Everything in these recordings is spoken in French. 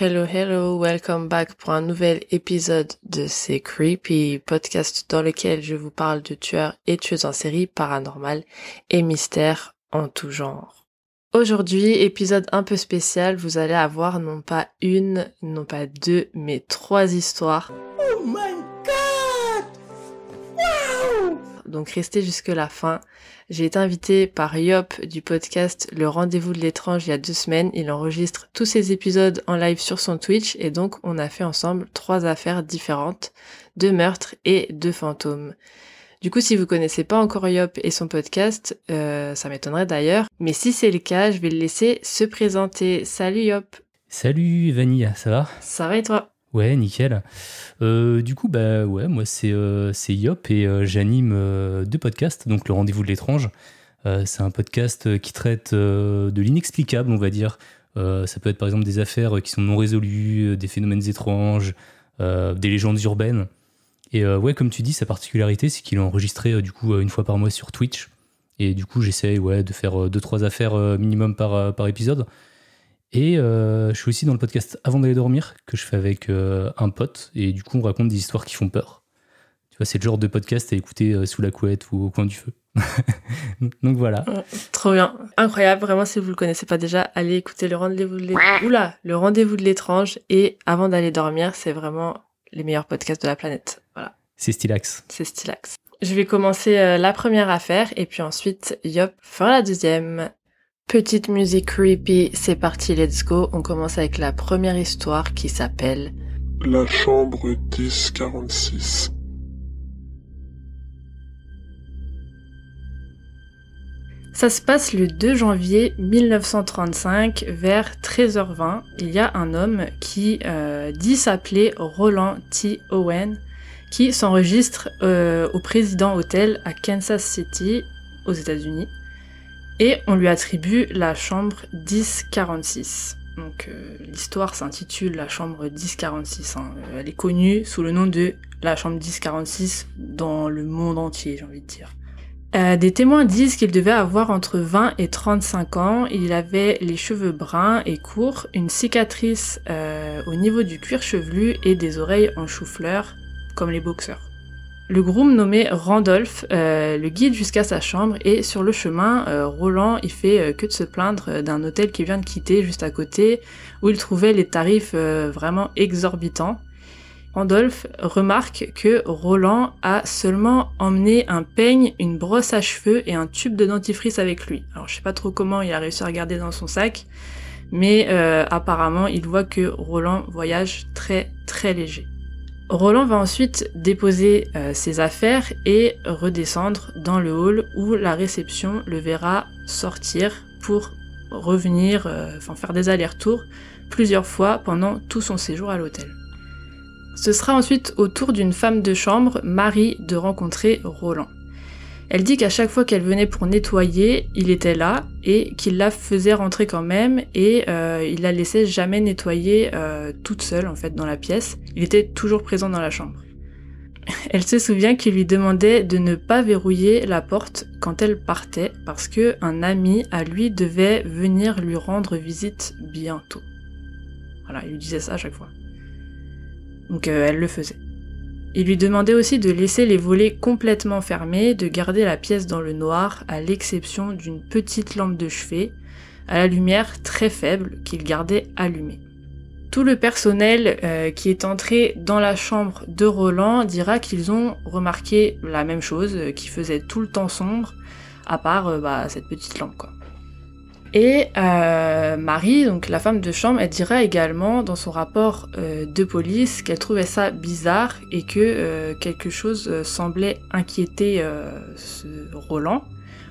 Hello, hello, welcome back pour un nouvel épisode de C'est Creepy, podcast dans lequel je vous parle de tueurs et tueuses en série paranormales et mystères en tout genre. Aujourd'hui, épisode un peu spécial, vous allez avoir non pas une, non pas deux, mais trois histoires. Oh my Donc restez jusque la fin. J'ai été invitée par Yop du podcast Le Rendez-vous de l'étrange il y a deux semaines. Il enregistre tous ses épisodes en live sur son Twitch et donc on a fait ensemble trois affaires différentes, deux meurtres et deux fantômes. Du coup, si vous connaissez pas encore Yop et son podcast, euh, ça m'étonnerait d'ailleurs. Mais si c'est le cas, je vais le laisser se présenter. Salut Yop. Salut Vanilla, ça va? Ça va et toi? Ouais, nickel. Euh, du coup, bah ouais, moi c'est euh, Yop et euh, j'anime deux podcasts, donc le rendez-vous de l'étrange. c'est un podcast qui traite de l'inexplicable, on va dire. ça peut être par exemple des affaires qui sont non résolues, des phénomènes étranges, des légendes urbaines. Et ouais, comme tu dis, sa particularité, c'est qu'il est enregistré du coup une fois par mois sur Twitch. Et du coup, j'essaie ouais, de faire deux trois affaires minimum par, par épisode. Et euh, je suis aussi dans le podcast Avant d'aller dormir, que je fais avec euh, un pote. Et du coup, on raconte des histoires qui font peur. Tu vois, c'est le genre de podcast à écouter euh, sous la couette ou au coin du feu. Donc voilà. trop bien. Incroyable. Vraiment, si vous ne le connaissez pas déjà, allez écouter le rendez-vous de l'étrange. Oula, le rendez-vous de l'étrange. Et Avant d'aller dormir, c'est vraiment les meilleurs podcasts de la planète. Voilà. C'est Stylax. C'est Stylax. Je vais commencer la première affaire et puis ensuite Yop fera la deuxième. Petite musique creepy, c'est parti, let's go. On commence avec la première histoire qui s'appelle La chambre 1046. Ça se passe le 2 janvier 1935 vers 13h20. Il y a un homme qui euh, dit s'appeler Roland T. Owen qui s'enregistre euh, au président hôtel à Kansas City aux États-Unis et on lui attribue la chambre 1046. Donc euh, l'histoire s'intitule la chambre 1046. Hein. Euh, elle est connue sous le nom de la chambre 1046 dans le monde entier, j'ai envie de dire. Euh, des témoins disent qu'il devait avoir entre 20 et 35 ans. Il avait les cheveux bruns et courts, une cicatrice au niveau du cuir chevelu et des oreilles en chou-fleur, comme les boxeurs. Le groom nommé Randolph euh, le guide jusqu'à sa chambre et sur le chemin, euh, Roland il fait euh, que de se plaindre d'un hôtel qu'il vient de quitter juste à côté où il trouvait les tarifs vraiment exorbitants. Randolph remarque que Roland a seulement emmené un peigne, une brosse à cheveux et un tube de dentifrice avec lui. Alors je sais pas trop comment il a réussi à garder dans son sac, mais apparemment il voit que Roland voyage très très léger. Roland va ensuite déposer euh, ses affaires et redescendre dans le hall où la réception le verra sortir pour revenir, euh, enfin faire des allers-retours plusieurs fois pendant tout son séjour à l'hôtel. Ce sera ensuite au tour d'une femme de chambre, Marie, de rencontrer Roland. Elle dit qu'à chaque fois qu'elle venait pour nettoyer, il était là et qu'il la faisait rentrer quand même et euh, il la laissait jamais nettoyer euh, toute seule en fait dans la pièce. Il était toujours présent dans la chambre. Elle se souvient qu'il lui demandait de ne pas verrouiller la porte quand elle partait parce que un ami à lui devait venir lui rendre visite bientôt. Voilà, il lui disait ça à chaque fois. Donc euh, elle le faisait. Il lui demandait aussi de laisser les volets complètement fermés, de garder la pièce dans le noir, à l'exception d'une petite lampe de chevet, à la lumière très faible qu'il gardait allumée. Tout le personnel euh, qui est entré dans la chambre de Roland dira qu'ils ont remarqué la même chose, euh, qui faisait tout le temps sombre, à part euh, bah, cette petite lampe quoi. Et euh, Marie, donc la femme de chambre, elle dira également dans son rapport euh, de police qu'elle trouvait ça bizarre et que euh, quelque chose euh, semblait inquiéter euh, ce Roland,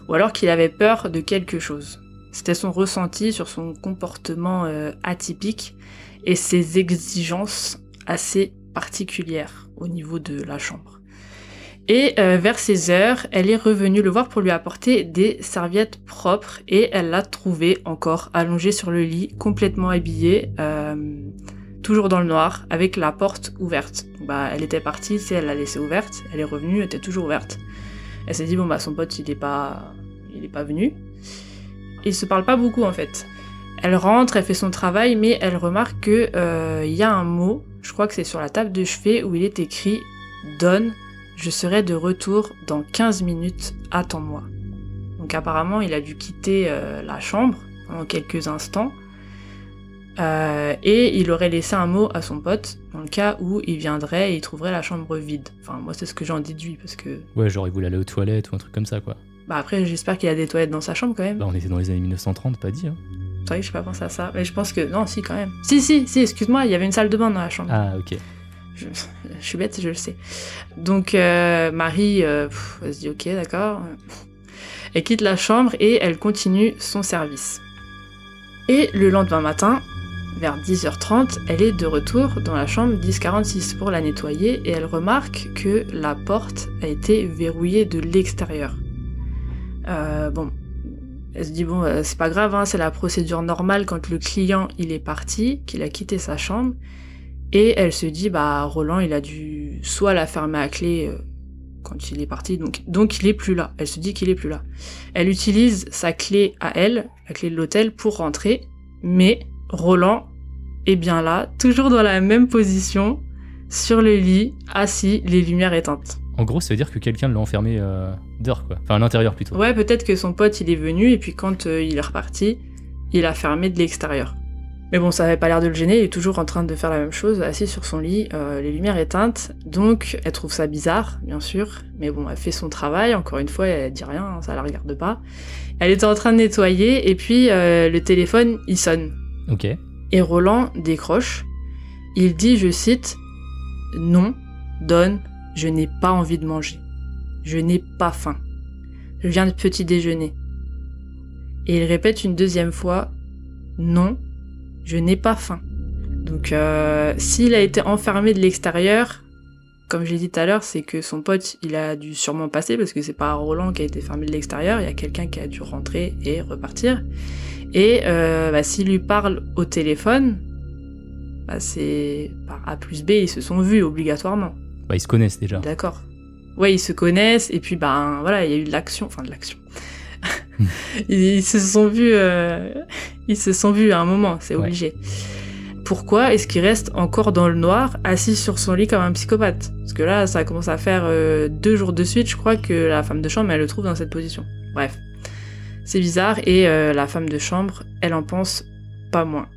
ou alors qu'il avait peur de quelque chose. C'était son ressenti sur son comportement atypique et ses exigences assez particulières au niveau de la chambre. Et euh, vers 16 heures, elle est revenue le voir pour lui apporter des serviettes propres et elle l'a trouvé encore allongé sur le lit, complètement habillé, euh, toujours dans le noir, avec la porte ouverte. Bah, elle était partie, c'est elle l'a laissée ouverte, elle est revenue, elle était toujours ouverte. Elle s'est dit bon bah son pote il est pas, il est pas venu. Ils se parlent pas beaucoup en fait. Elle rentre, elle fait son travail, mais elle remarque que euh, il y a un mot, je crois que c'est sur la table de chevet où il est écrit donne je serai de retour dans 15 minutes, attends-moi. Donc apparemment, il a dû quitter euh, la chambre pendant quelques instants. Euh, et il aurait laissé un mot à son pote dans le cas où il viendrait et il trouverait la chambre vide. Enfin, moi, c'est ce que j'en déduis parce que. Ouais, genre il voulait aller aux toilettes ou un truc comme ça, quoi. Bah, après, j'espère qu'il a des toilettes dans sa chambre quand même. Bah, on était dans les années 1930, pas dit, hein. C'est vrai que j'ai pas pensé à ça. Mais je pense que. Non, si, quand même. Si, si, si, excuse-moi, il y avait une salle de bain dans la chambre. Ah, ok. Je, suis bête, je le sais. Donc euh, Marie, euh, elle se dit ok, d'accord. Elle quitte la chambre et elle continue son service. Et le lendemain matin, vers 10h30, elle est de retour dans la chambre 1046 pour la nettoyer et elle remarque que la porte a été verrouillée de l'extérieur. Euh, bon, elle se dit bon, c'est pas grave, hein, c'est la procédure normale quand le client il est parti, qu'il a quitté sa chambre. Et elle se dit, bah, Roland, il a dû soit la fermer à clé euh, quand il est parti, donc, donc il est plus là. Elle se dit qu'il est plus là. Elle utilise sa clé à elle, la clé de l'hôtel, pour rentrer, mais Roland est bien là, toujours dans la même position, sur le lit, assis, les lumières éteintes. En gros, ça veut dire que quelqu'un l'a enfermé euh, dehors, quoi. Enfin, à l'intérieur plutôt. Ouais, peut-être que son pote, il est venu, et puis quand euh, il est reparti, il a fermé de l'extérieur. Mais bon, ça avait pas l'air de le gêner, il est toujours en train de faire la même chose, assis sur son lit, euh, les lumières éteintes. Donc, elle trouve ça bizarre, bien sûr, mais bon, elle fait son travail, encore une fois, elle dit rien, ça la regarde pas. Elle était en train de nettoyer, et puis euh, le téléphone, il sonne. Ok. Et Roland décroche. Il dit, je cite, Non, Donne, je n'ai pas envie de manger. Je n'ai pas faim. Je viens de petit déjeuner. Et il répète une deuxième fois, Non, je n'ai pas faim. Donc euh, s'il a été enfermé de l'extérieur, comme je l'ai dit tout à l'heure, c'est que son pote, il a dû sûrement passer parce que c'est pas Roland qui a été fermé de l'extérieur, il y a quelqu'un qui a dû rentrer et repartir. Et euh, bah, s'il lui parle au téléphone, bah, c'est par A plus B, ils se sont vus obligatoirement. Bah, ils se connaissent déjà. D'accord. Ouais, ils se connaissent et puis ben voilà, il y a eu de l'action, enfin de l'action. ils, ils se sont vus, euh, ils se sont vus à un moment, c'est Ouais. obligé. Pourquoi est-ce qu'il reste encore dans le noir, assis sur son lit comme un psychopathe? Parce que là, ça commence à faire euh, deux jours de suite, je crois que la femme de chambre, elle le trouve dans cette position. Bref, c'est bizarre et euh, la femme de chambre, elle en pense pas moins.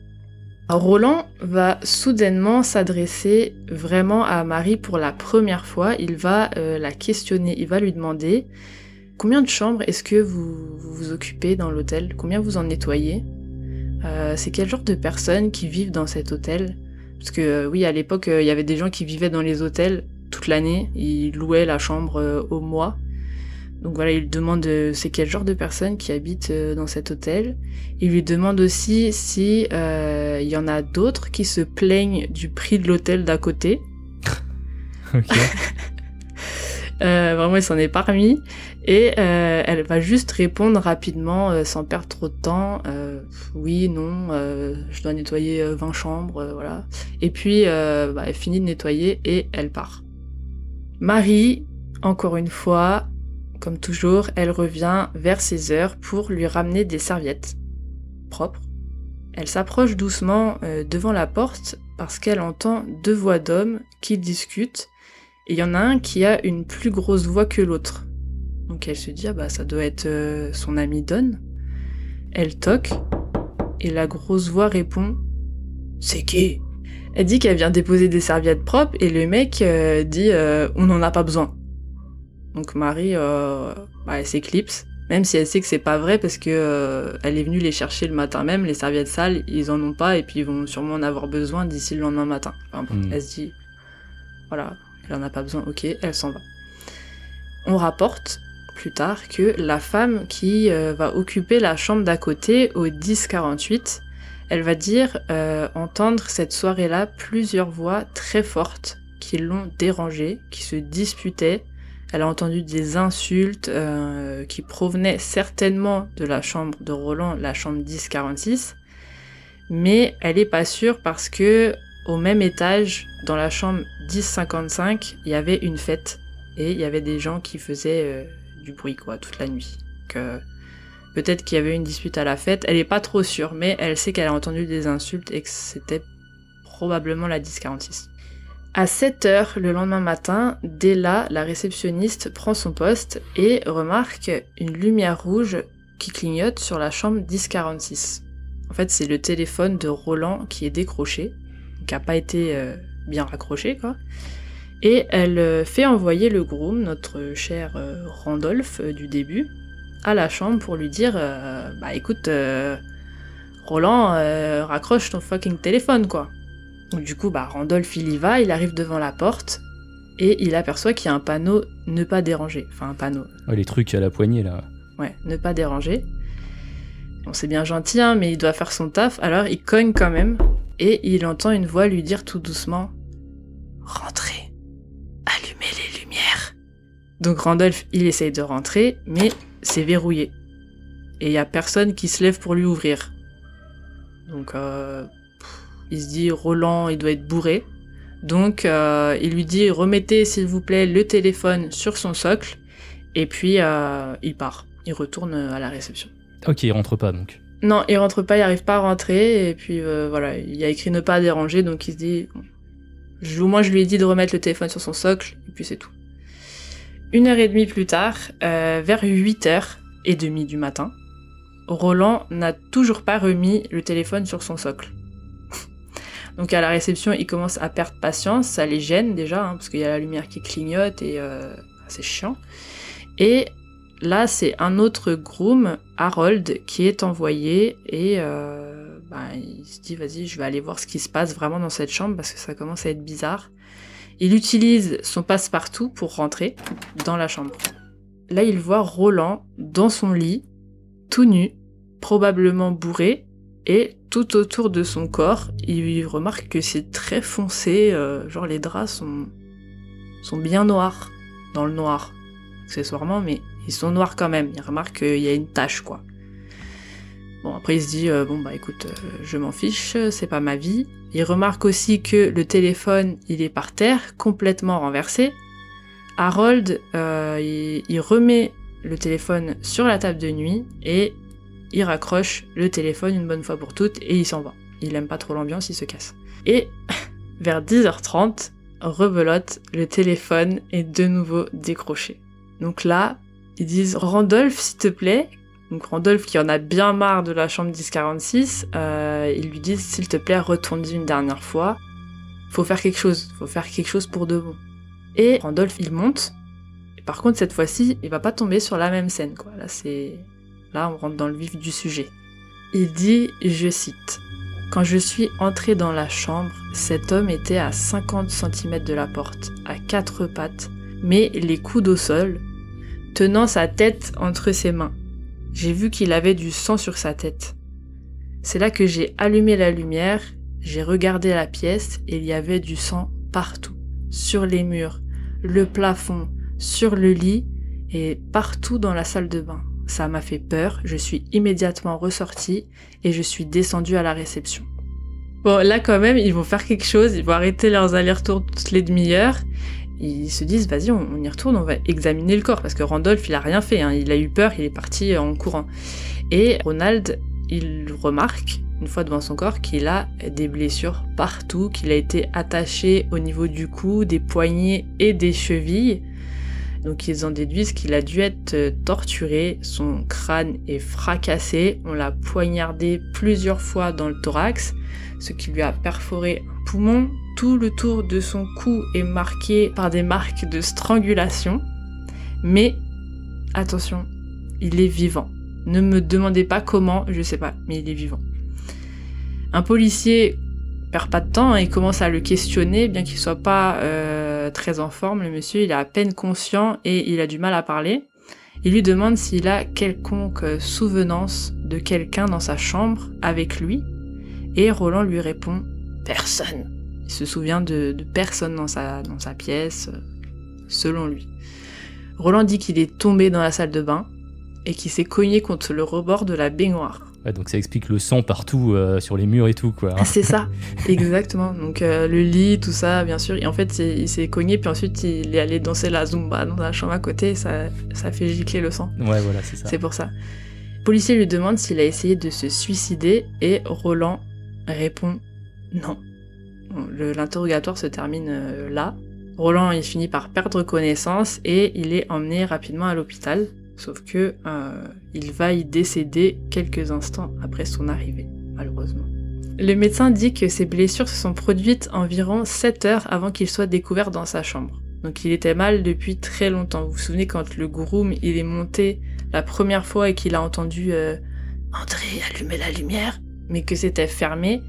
Roland va soudainement s'adresser vraiment à Marie pour la première fois. Il va euh, la questionner, il va lui demander combien de chambres est-ce que vous vous, vous occupez dans l'hôtel? Combien vous en nettoyez? Euh, C'est quel genre de personnes qui vivent dans cet hôtel? Parce que euh, oui, à l'époque, euh, il y avait des gens qui vivaient dans les hôtels toute l'année. Ils louaient la chambre au mois. Donc voilà, il demande c'est quel genre de personnes qui habitent dans cet hôtel? Il lui demande aussi si euh, il y en a d'autres qui se plaignent du prix de l'hôtel d'à côté. Ok. Euh, vraiment, il s'en est pas remis. Et euh, elle va juste répondre rapidement, euh, sans perdre trop de temps. Euh, oui, non, je dois nettoyer euh, 20 chambres, voilà. Et puis, bah, elle finit de nettoyer et elle part. Marie, encore une fois, comme toujours, elle revient vers 16 heures pour lui ramener des serviettes propres. Elle s'approche doucement devant la porte parce qu'elle entend deux voix d'hommes qui discutent et il y en a un qui a une plus grosse voix que l'autre. Donc elle se dit ah bah ça doit être euh, son ami Don. Elle toque et la grosse voix répond C'est qui? Elle dit qu'elle vient déposer des serviettes propres et le mec euh, dit euh, on n'en a pas besoin. Donc Marie bah, elle s'éclipse même si elle sait que c'est pas vrai parce que elle est venue les chercher le matin même les serviettes sales ils en ont pas et puis ils vont sûrement en avoir besoin d'ici le lendemain matin. Enfin, bon, Mm. Elle se dit voilà elle en a pas besoin ok elle s'en va. On rapporte plus tard que la femme qui euh, va occuper la chambre d'à côté au 1048, elle va dire euh, entendre cette soirée-là plusieurs voix très fortes qui l'ont dérangée, qui se disputaient. Elle a entendu des insultes euh, qui provenaient certainement de la chambre de Roland, la chambre 1046, mais elle est pas sûre parce que au même étage, dans la chambre 1055, il y avait une fête et il y avait des gens qui faisaient euh, du bruit toute la nuit. Peut-être qu'il y avait une dispute à la fête. Elle est pas trop sûre, mais elle sait qu'elle a entendu des insultes et que c'était probablement la 1046. À 7 heures le lendemain matin, Della, la réceptionniste, prend son poste et remarque une lumière rouge qui clignote sur la chambre 1046. En fait, c'est le téléphone de Roland qui est décroché, qui pas été euh, bien raccroché, quoi. Et elle euh, fait envoyer le groom, notre cher euh, Randolph du début, à la chambre pour lui dire Bah écoute, Roland, raccroche ton fucking téléphone, quoi. Donc, du coup, bah, Randolph, il y va, il arrive devant la porte, et il aperçoit qu'il y a un panneau ne pas déranger. Enfin, un panneau, les trucs à la poignée là. ouais, ne pas déranger. Bon, c'est bien gentil, hein, mais il doit faire son taf, alors il cogne quand même, et il entend une voix lui dire tout doucement Rentrez, allumez les lumières. Donc Randolph, il essaye de rentrer, mais c'est verrouillé. Et il y a personne qui se lève pour lui ouvrir. Donc euh, il se dit Roland, il doit être bourré. Donc euh, il lui dit remettez s'il vous plaît le téléphone sur son socle. Et puis euh, il part. Il retourne à la réception. Ok, il rentre pas donc. Non, il rentre pas, il arrive pas à rentrer. Et puis euh, voilà, il a écrit ne pas déranger, donc il se dit. je- au moins, je lui ai dit de remettre le téléphone sur son socle, et puis c'est tout. Une heure et demie plus tard, euh, vers 8 heures et demie du matin, Roland n'a toujours pas remis le téléphone sur son socle. Donc à la réception, il commence à perdre patience, ça les gêne déjà, hein, parce qu'il y a la lumière qui clignote et euh, c'est chiant. Et là, c'est un autre groom, Harold, qui est envoyé et euh, ben, il se dit vas-y, je vais aller voir ce qui se passe vraiment dans cette chambre parce que ça commence à être bizarre. Il utilise son passe-partout pour rentrer dans la chambre. Là, il voit Roland dans son lit, tout nu, probablement bourré, et tout autour de son corps, il remarque que c'est très foncé, euh, genre les draps sont, sont bien noirs, dans le noir, accessoirement, mais ils sont noirs quand même. Il remarque qu'il y a une tache, quoi. Bon, après il se dit, euh, bon bah écoute, euh, je m'en fiche, c'est pas ma vie. Il remarque aussi que le téléphone, il est par terre, complètement renversé. Harold, euh, il, il remet le téléphone sur la table de nuit et il raccroche le téléphone une bonne fois pour toutes et il s'en va. Il aime pas trop l'ambiance, il se casse. Et vers 10h30, rebelote, le téléphone est de nouveau décroché. Donc là, ils disent Randolph, s'il te plaît. Donc Randolph, qui en a bien marre de la chambre 1046, euh, ils lui disent s'il te plaît, retourne-y une dernière fois. Faut faire quelque chose, faut faire quelque chose pour de bon. Et Randolph, il monte. Et par contre, cette fois-ci, il va pas tomber sur la même scène, quoi. Là, c'est, là, on rentre dans le vif du sujet. Il dit, je cite. Quand je suis entré dans la chambre, cet homme était à 50 cm de la porte, à quatre pattes, mais les coudes au sol, tenant sa tête entre ses mains. J'ai vu qu'il avait du sang sur sa tête. C'est là que j'ai allumé la lumière, j'ai regardé la pièce et il y avait du sang partout. Sur les murs, le plafond, sur le lit et partout dans la salle de bain. Ça m'a fait peur, je suis immédiatement ressortie et je suis descendue à la réception. Bon, là quand même, ils vont faire quelque chose, ils vont arrêter leurs allers-retours toutes les demi-heures. Ils se disent, vas-y, on, y retourne, on va examiner le corps, parce que Randolph, il a rien fait, hein. il a eu peur, il est parti en courant. Et Ronald, il remarque, une fois devant son corps, qu'il a des blessures partout, qu'il a été attaché au niveau du cou, des poignets et des chevilles. Donc ils en déduisent qu'il a dû être euh, torturé, son crâne est fracassé, on l'a poignardé plusieurs fois dans le thorax, ce qui lui a perforé Tout le tour de son cou est marqué par des marques de strangulation. Mais attention, il est vivant. Ne me demandez pas comment, je sais pas, mais il est vivant. Un policier perd pas de temps, il commence à le questionner, bien qu'il soit pas euh, très en forme. Le monsieur, il est à peine conscient et il a du mal à parler. Il lui demande s'il a quelconque souvenance de quelqu'un dans sa chambre avec lui. Et Roland lui répond Personne. Il se souvient de, personne dans sa, dans sa pièce, selon lui. Roland dit qu'il est tombé dans la salle de bain et qu'il s'est cogné contre le rebord de la baignoire donc ça explique le sang partout euh, sur les murs et tout, quoi. Ah, c'est ça, exactement. Donc euh, le lit, tout ça, bien sûr. Et en fait, il s'est cogné, puis ensuite il est allé danser la zumba dans la chambre à côté, ça, ça fait gicler le sang. Ouais, voilà, c'est ça. C'est pour ça. Le policier lui demande s'il a essayé de se suicider, et Roland répond non. L'interrogatoire se termine euh, là. Roland, il finit par perdre connaissance et il est emmené rapidement à l'hôpital. Sauf que euh, il va y décéder quelques instants après son arrivée, malheureusement. Le médecin dit que ses blessures se sont produites environ 7 heures avant qu'il soit découvert dans sa chambre. Donc il était mal depuis très longtemps. Vous vous souvenez quand le groom il est monté la première fois et qu'il a entendu euh, André allumer la lumière, mais que c'était fermé,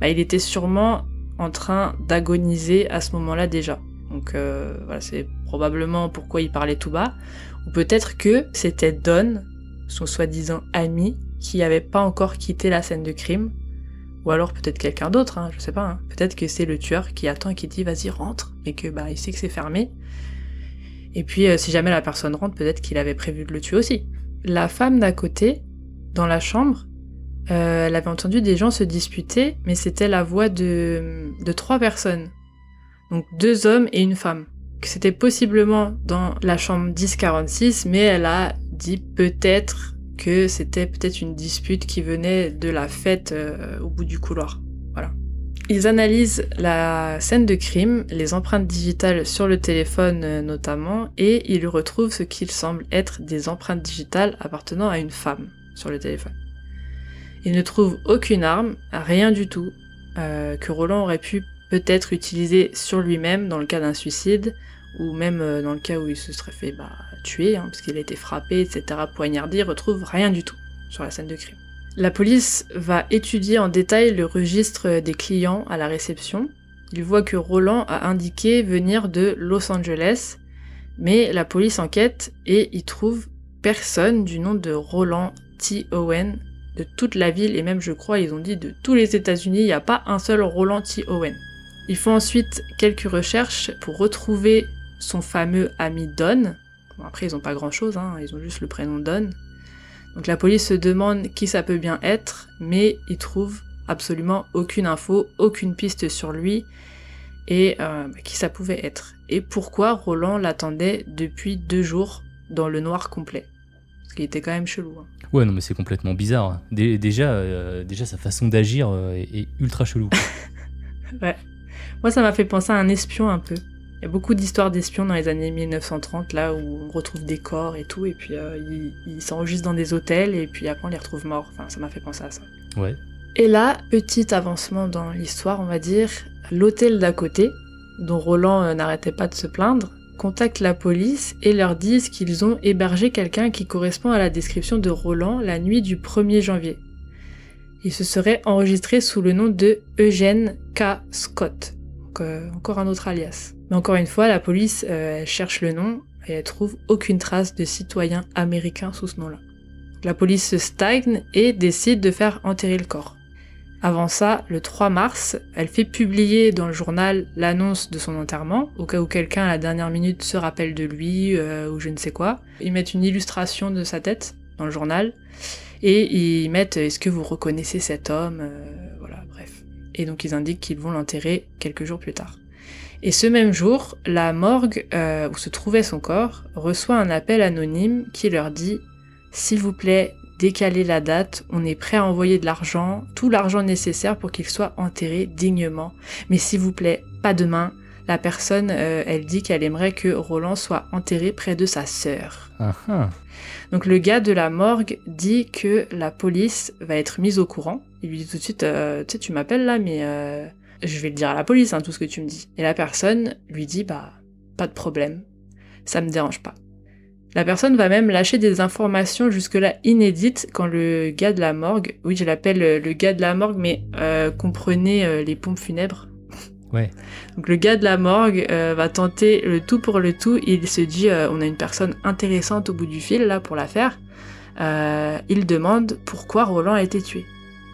bah, il était sûrement en train d'agoniser à ce moment-là déjà. Donc euh, voilà, c'est probablement pourquoi il parlait tout bas. Ou peut-être que c'était Don, son soi-disant ami, qui n'avait pas encore quitté la scène de crime. Ou alors peut-être quelqu'un d'autre, hein, je sais pas. Hein. Peut-être que c'est le tueur qui attend et qui dit vas-y rentre, et que bah il sait que c'est fermé. Et puis euh, si jamais la personne rentre, peut-être qu'il avait prévu de le tuer aussi. La femme d'à côté, dans la chambre, euh, elle avait entendu des gens se disputer, mais c'était la voix de, de trois personnes. Donc deux hommes et une femme c'était possiblement dans la chambre 1046, mais elle a dit peut-être que c'était peut-être une dispute qui venait de la fête euh, au bout du couloir. Voilà. Ils analysent la scène de crime, les empreintes digitales sur le téléphone euh, notamment, et ils retrouvent ce qu'il semble être des empreintes digitales appartenant à une femme sur le téléphone. Ils ne trouvent aucune arme, rien du tout, euh, que Roland aurait pu peut-être utiliser sur lui-même dans le cas d'un suicide, ou même euh, dans le cas où il se serait fait bah, tuer, hein, parce qu'il a été frappé, etc., poignardé, il retrouve rien du tout sur la scène de crime. La police va étudier en détail le registre des clients à la réception. Il voit que Roland a indiqué venir de Los Angeles, mais la police enquête et y trouve personne du nom de Roland T. Owen de toute la ville, et même je crois ils ont dit de tous les États-Unis, il n'y a pas un seul Roland T. Owen. Ils font ensuite quelques recherches pour retrouver son fameux ami Don. après, ils n'ont pas grand-chose, hein, ils ont juste le prénom Don. Donc la police se demande qui ça peut bien être, mais ils trouvent absolument aucune info, aucune piste sur lui et euh, qui ça pouvait être. Et pourquoi Roland l'attendait depuis deux jours dans le noir complet? Parce qu'il était quand même chelou. Hein. Ouais, non, mais c'est complètement bizarre. déjà, euh, déjà, sa façon d'agir euh, est, ultra chelou. ouais. Moi, ça m'a fait penser à un espion un peu. Il y a beaucoup d'histoires d'espions dans les années 1930, là où on retrouve des corps et tout, et puis euh, ils s'enregistrent dans des hôtels, et puis après on les retrouve morts. Enfin, ça m'a fait penser à ça. Ouais. Et là, petit avancement dans l'histoire, on va dire, l'hôtel d'à côté, dont Roland n'arrêtait pas de se plaindre, contacte la police et leur disent qu'ils ont hébergé quelqu'un qui correspond à la description de Roland la nuit du 1er janvier. Il se serait enregistré sous le nom de Eugène K. Scott. Euh, encore un autre alias. Mais encore une fois, la police euh, cherche le nom et elle trouve aucune trace de citoyen américain sous ce nom-là. La police se stagne et décide de faire enterrer le corps. Avant ça, le 3 mars, elle fait publier dans le journal l'annonce de son enterrement, au cas où quelqu'un à la dernière minute se rappelle de lui euh, ou je ne sais quoi. Ils mettent une illustration de sa tête dans le journal et ils mettent est-ce que vous reconnaissez cet homme Euh, Voilà, bref. Et donc ils indiquent qu'ils vont l'enterrer quelques jours plus tard. Et ce même jour, la morgue euh, où se trouvait son corps reçoit un appel anonyme qui leur dit S'il vous plaît, décalez la date, on est prêt à envoyer de l'argent, tout l'argent nécessaire pour qu'il soit enterré dignement. Mais s'il vous plaît, pas demain. La personne, euh, elle dit qu'elle aimerait que Roland soit enterré près de sa sœur. Ah. Donc le gars de la morgue dit que la police va être mise au courant. Il lui dit tout de suite, euh, tu sais, tu m'appelles là, mais euh, je vais le dire à la police, hein, tout ce que tu me dis. Et la personne lui dit, bah, pas de problème, ça me dérange pas. La personne va même lâcher des informations jusque-là inédites quand le gars de la morgue, oui je l'appelle euh, le gars de la morgue, mais euh, comprenez euh, les pompes funèbres. Ouais. Donc le gars de la morgue euh, va tenter le tout pour le tout. Il se dit, on a une personne intéressante au bout du fil là pour l'affaire. Euh, il demande pourquoi Roland a été tué.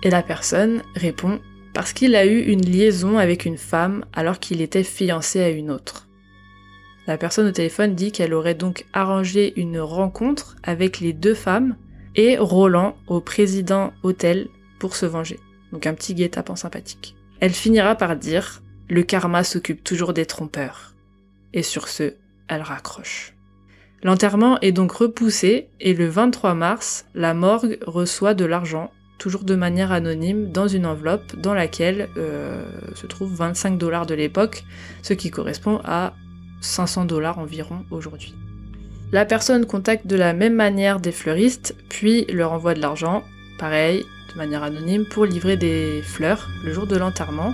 Et la personne répond parce qu'il a eu une liaison avec une femme alors qu'il était fiancé à une autre. La personne au téléphone dit qu'elle aurait donc arrangé une rencontre avec les deux femmes et Roland au président hôtel pour se venger. Donc un petit guet-apens sympathique. Elle finira par dire Le karma s'occupe toujours des trompeurs. Et sur ce, elle raccroche. L'enterrement est donc repoussé et le 23 mars, la morgue reçoit de l'argent, toujours de manière anonyme, dans une enveloppe dans laquelle euh, se trouvent 25 dollars de l'époque, ce qui correspond à 500 dollars environ aujourd'hui. La personne contacte de la même manière des fleuristes, puis leur envoie de l'argent, pareil, de manière anonyme, pour livrer des fleurs le jour de l'enterrement.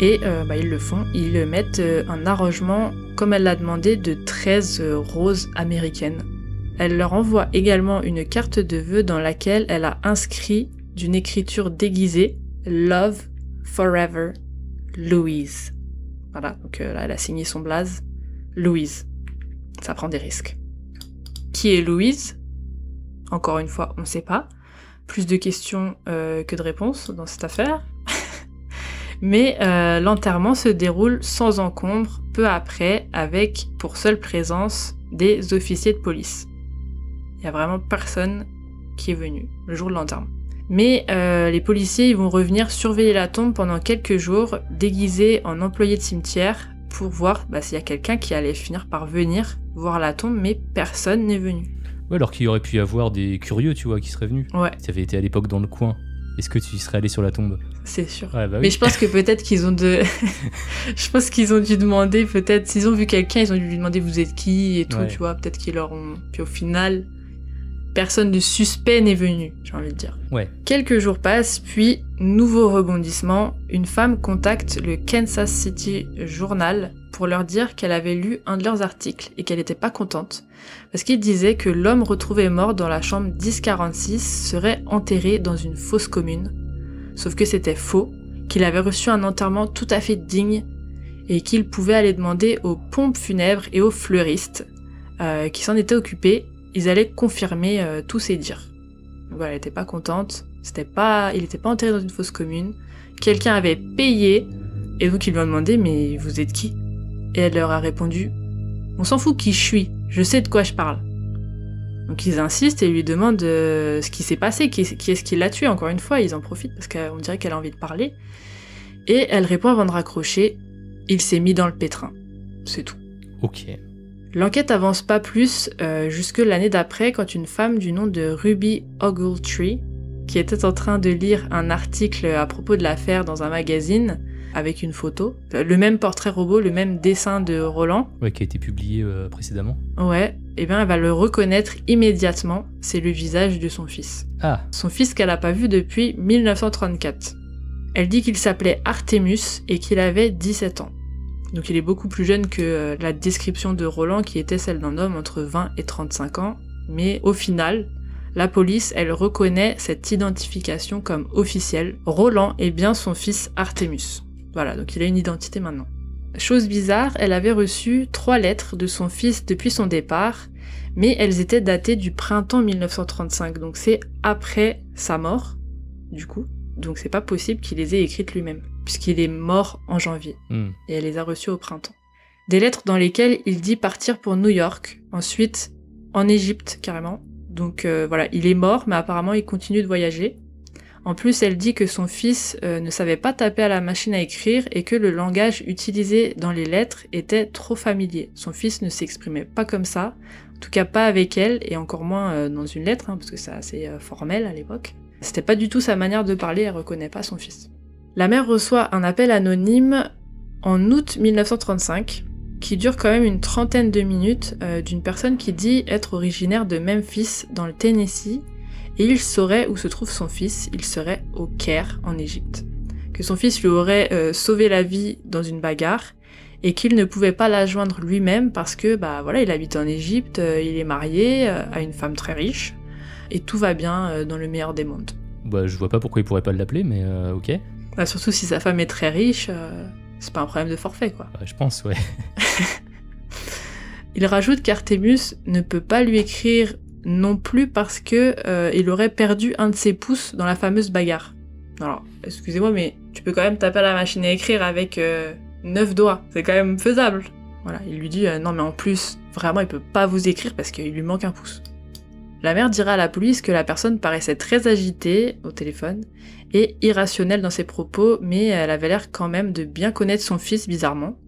Et euh, bah, ils le font, ils mettent euh, un arrangement, comme elle l'a demandé, de 13 euh, roses américaines. Elle leur envoie également une carte de vœux dans laquelle elle a inscrit d'une écriture déguisée Love Forever Louise. Voilà, donc là elle a signé son blaze Louise. Ça prend des risques. Qui est Louise? Encore une fois, on ne sait pas. Plus de questions euh, que de réponses dans cette affaire. Mais euh, l'enterrement se déroule sans encombre peu après avec pour seule présence des officiers de police. Il y a vraiment personne qui est venu le jour de l'enterrement. Mais euh, les policiers vont revenir surveiller la tombe pendant quelques jours, déguisés en employés de cimetière, pour voir bah, s'il y a quelqu'un qui allait finir par venir voir la tombe, mais personne n'est venu. Ouais, alors qu'il y aurait pu y avoir des curieux, tu vois, qui seraient venus. Ouais, tu avais été à l'époque dans le coin, est-ce que tu y serais allé sur la tombe? C'est sûr. Ouais, bah oui. Mais je pense que peut-être qu'ils ont de. je pense qu'ils ont dû demander, peut-être, s'ils ont vu quelqu'un, ils ont dû lui demander vous êtes qui et tout, Ouais. tu vois. Peut-être qu'ils leur ont. Puis au final, personne de suspect n'est venu, j'ai envie de dire. Ouais. Quelques jours passent, puis, nouveau rebondissement, une femme contacte le Kansas City Journal pour leur dire qu'elle avait lu un de leurs articles et qu'elle n'était pas contente, parce qu'il disait que l'homme retrouvé mort dans la chambre 1046 serait enterré dans une fosse commune. Sauf que c'était faux, qu'il avait reçu un enterrement tout à fait digne et qu'il pouvait aller demander aux pompes funèbres et aux fleuristes euh, qui s'en étaient occupés, ils allaient confirmer euh, tous ces dires. Voilà, elle était pas contente, c'était pas, il était pas enterré dans une fosse commune, quelqu'un avait payé, et donc ils lui ont demandé mais vous êtes qui? Et elle leur a répondu on s'en fout qui je suis, je sais de quoi je parle. Donc ils insistent et lui demandent euh, ce qui s'est passé, qui, qui est-ce qui l'a tué. Encore une fois, ils en profitent parce qu'on dirait qu'elle a envie de parler. Et elle répond avant de raccrocher il s'est mis dans le pétrin. C'est tout. Ok. L'enquête avance pas plus euh, jusque l'année d'après quand une femme du nom de Ruby Ogletree, qui était en train de lire un article à propos de l'affaire dans un magazine, avec une photo, euh, le même portrait robot, le même dessin de Roland, Ouais, qui a été publié euh, précédemment. ouais, et bien elle va le reconnaître immédiatement, c'est le visage de son fils. Ah, Son fils qu'elle n'a pas vu depuis 1934. Elle dit qu'il s'appelait Artemus et qu'il avait 17 ans. Donc il est beaucoup plus jeune que euh, la description de Roland qui était celle d'un homme entre 20 et 35 ans. Mais au final, la police, elle reconnaît cette identification comme officielle. Roland est bien son fils Artemus. Voilà, donc il a une identité maintenant. Chose bizarre, elle avait reçu trois lettres de son fils depuis son départ, mais elles étaient datées du printemps 1935, donc c'est après sa mort, du coup. donc c'est pas possible qu'il les ait écrites lui-même, puisqu'il est mort en janvier, Hmm. et elle les a reçues au printemps. Des lettres dans lesquelles il dit partir pour New York, ensuite en Égypte carrément. Donc euh, voilà, il est mort, mais apparemment il continue de voyager. En plus, elle dit que son fils euh, ne savait pas taper à la machine à écrire et que le langage utilisé dans les lettres était trop familier. Son fils ne s'exprimait pas comme ça, en tout cas pas avec elle, et encore moins euh, dans une lettre, hein, parce que c'est assez formel à l'époque. C'était pas du tout sa manière de parler, elle reconnaît pas son fils. La mère reçoit un appel anonyme en août 1935, qui dure quand même une trentaine de minutes, euh, d'une personne qui dit être originaire de Memphis, dans le Tennessee, et il saurait où se trouve son fils, il serait au Caire, en Égypte. Que son fils lui aurait euh, sauvé la vie dans une bagarre, et qu'il ne pouvait pas la joindre lui-même parce que, bah voilà, il habite en Égypte, euh, il est marié à une femme très riche, et tout va bien dans le meilleur des mondes. Bah, je vois pas pourquoi il pourrait pas l'appeler, mais ok. Bah, surtout si sa femme est très riche, euh, c'est pas un problème de forfait, quoi. Bah, je pense, ouais. Il rajoute qu'Artemus ne peut pas lui écrire non plus parce que euh, il aurait perdu un de ses pouces dans la fameuse bagarre. Alors, excusez-moi, mais tu peux quand même taper à la machine à écrire avec euh, neuf doigts. C'est quand même faisable. Voilà, il lui dit euh, non mais en plus, vraiment, il peut pas vous écrire parce qu'il lui manque un pouce. La mère dira à la police que la personne paraissait très agitée au téléphone et irrationnelle dans ses propos, mais elle avait l'air quand même de bien connaître son fils bizarrement.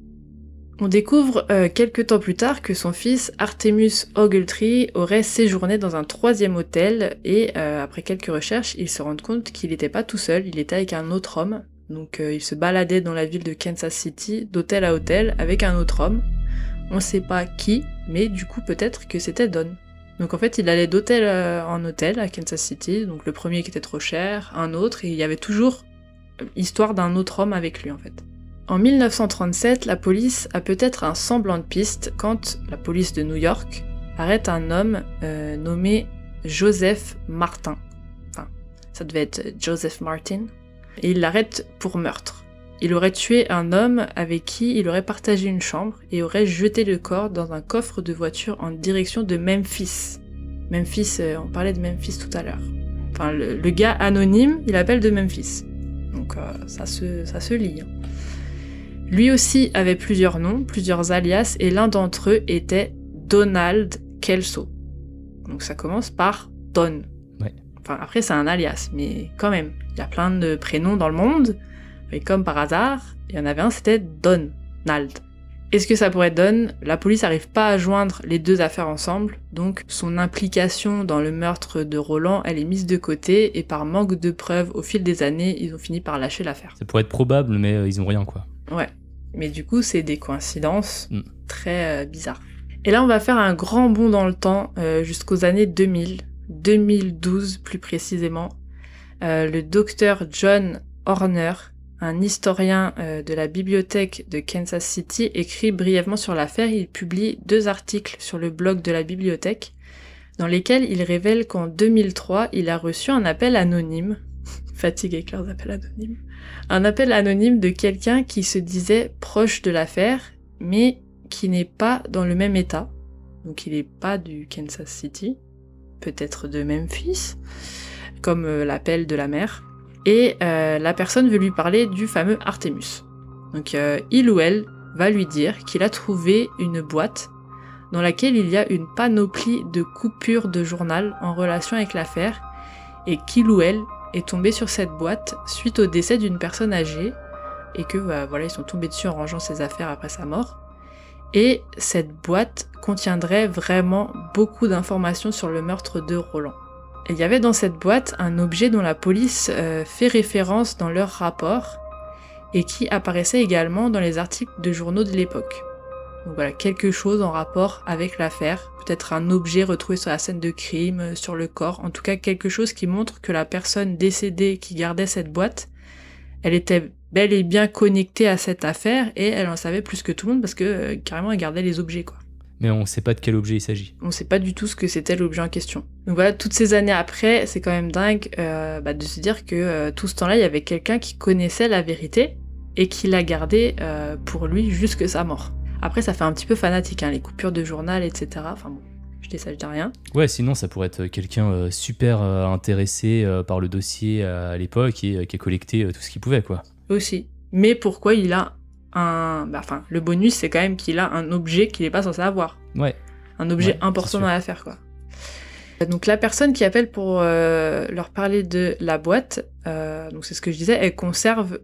On découvre euh, quelques temps plus tard que son fils Artemus Ogletree aurait séjourné dans un troisième hôtel et euh, après quelques recherches, ils se rendent compte qu'il n'était pas tout seul, il était avec un autre homme. Donc euh, il se baladait dans la ville de Kansas City d'hôtel à hôtel avec un autre homme. On ne sait pas qui, mais du coup peut-être que c'était Don. Donc en fait il allait d'hôtel euh, en hôtel à Kansas City, donc le premier qui était trop cher, un autre, et il y avait toujours euh, histoire d'un autre homme avec lui en fait. En 1937, la police a peut-être un semblant de piste quand la police de New York arrête un homme euh, nommé Joseph Martin. Enfin, ça devait être Joseph Martin. Et il l'arrête pour meurtre. Il aurait tué un homme avec qui il aurait partagé une chambre et aurait jeté le corps dans un coffre de voiture en direction de Memphis. Memphis, euh, on parlait de Memphis tout à l'heure. Enfin, le, le gars anonyme, il appelle de Memphis. Donc euh, ça, se, ça se lit. hein. Lui aussi avait plusieurs noms, plusieurs alias, et l'un d'entre eux était Donald Kelso. Donc ça commence par Don. Ouais. Enfin, après, c'est un alias, mais quand même, il y a plein de prénoms dans le monde, et comme par hasard, il y en avait un, c'était Donald. Est-ce que ça pourrait être Don? La police n'arrive pas à joindre les deux affaires ensemble, donc son implication dans le meurtre de Roland, elle est mise de côté, et par manque de preuves au fil des années, ils ont fini par lâcher l'affaire. Ça pourrait être probable, mais euh, ils ont rien, quoi. Ouais. Mais du coup, c'est des coïncidences Mm. très euh, bizarres. Et là, on va faire un grand bond dans le temps euh, jusqu'aux années 2000, 2012 plus précisément. Euh, le docteur John Horner, un historien euh, de la bibliothèque de Kansas City, écrit brièvement sur l'affaire. Il publie deux articles sur le blog de la bibliothèque dans lesquels il révèle qu'en 2003, il a reçu un appel anonyme. Fatigue avec leurs appels anonymes un appel anonyme de quelqu'un qui se disait proche de l'affaire, mais qui n'est pas dans le même état. Donc il n'est pas du Kansas City, peut-être de Memphis, comme euh, l'appel de la mère. Et euh, la personne veut lui parler du fameux Artemus. Donc euh, il ou elle va lui dire qu'il a trouvé une boîte dans laquelle il y a une panoplie de coupures de journal en relation avec l'affaire, et qu'il ou elle est tombé sur cette boîte suite au décès d'une personne âgée et que bah, voilà ils sont tombés dessus en rangeant ses affaires après sa mort. Et cette boîte contiendrait vraiment beaucoup d'informations sur le meurtre de Roland. Il y avait dans cette boîte un objet dont la police euh, fait référence dans leur rapport et qui apparaissait également dans les articles de journaux de l'époque. Donc voilà, quelque chose en rapport avec l'affaire, peut-être un objet retrouvé sur la scène de crime, euh, sur le corps, en tout cas quelque chose qui montre que la personne décédée qui gardait cette boîte, elle était bel et bien connectée à cette affaire et elle en savait plus que tout le monde parce que euh, carrément elle gardait les objets quoi. Mais on sait pas de quel objet il s'agit. On sait pas du tout ce que c'était l'objet en question. Donc voilà, toutes ces années après, c'est quand même dingue euh, bah, de se dire que euh, tout ce temps-là, il y avait quelqu'un qui connaissait la vérité et qui l'a gardé pour lui jusque sa mort. Après, ça fait un petit peu fanatique, hein, les coupures de journal, etc. Enfin bon, je dis ça, je dis rien. Ouais, sinon ça pourrait être quelqu'un euh, super euh, intéressé euh, par le dossier à l'époque et euh, qui a collecté euh, tout ce qu'il pouvait, quoi. Aussi. Mais pourquoi il a un. bah, Enfin, le bonus, c'est quand même qu'il a un objet qu'il n'est pas censé avoir. Ouais. Un objet Ouais, important dans l'affaire, quoi. Donc la personne qui appelle pour euh, leur parler de la boîte, euh, donc c'est ce que je disais, elle conserve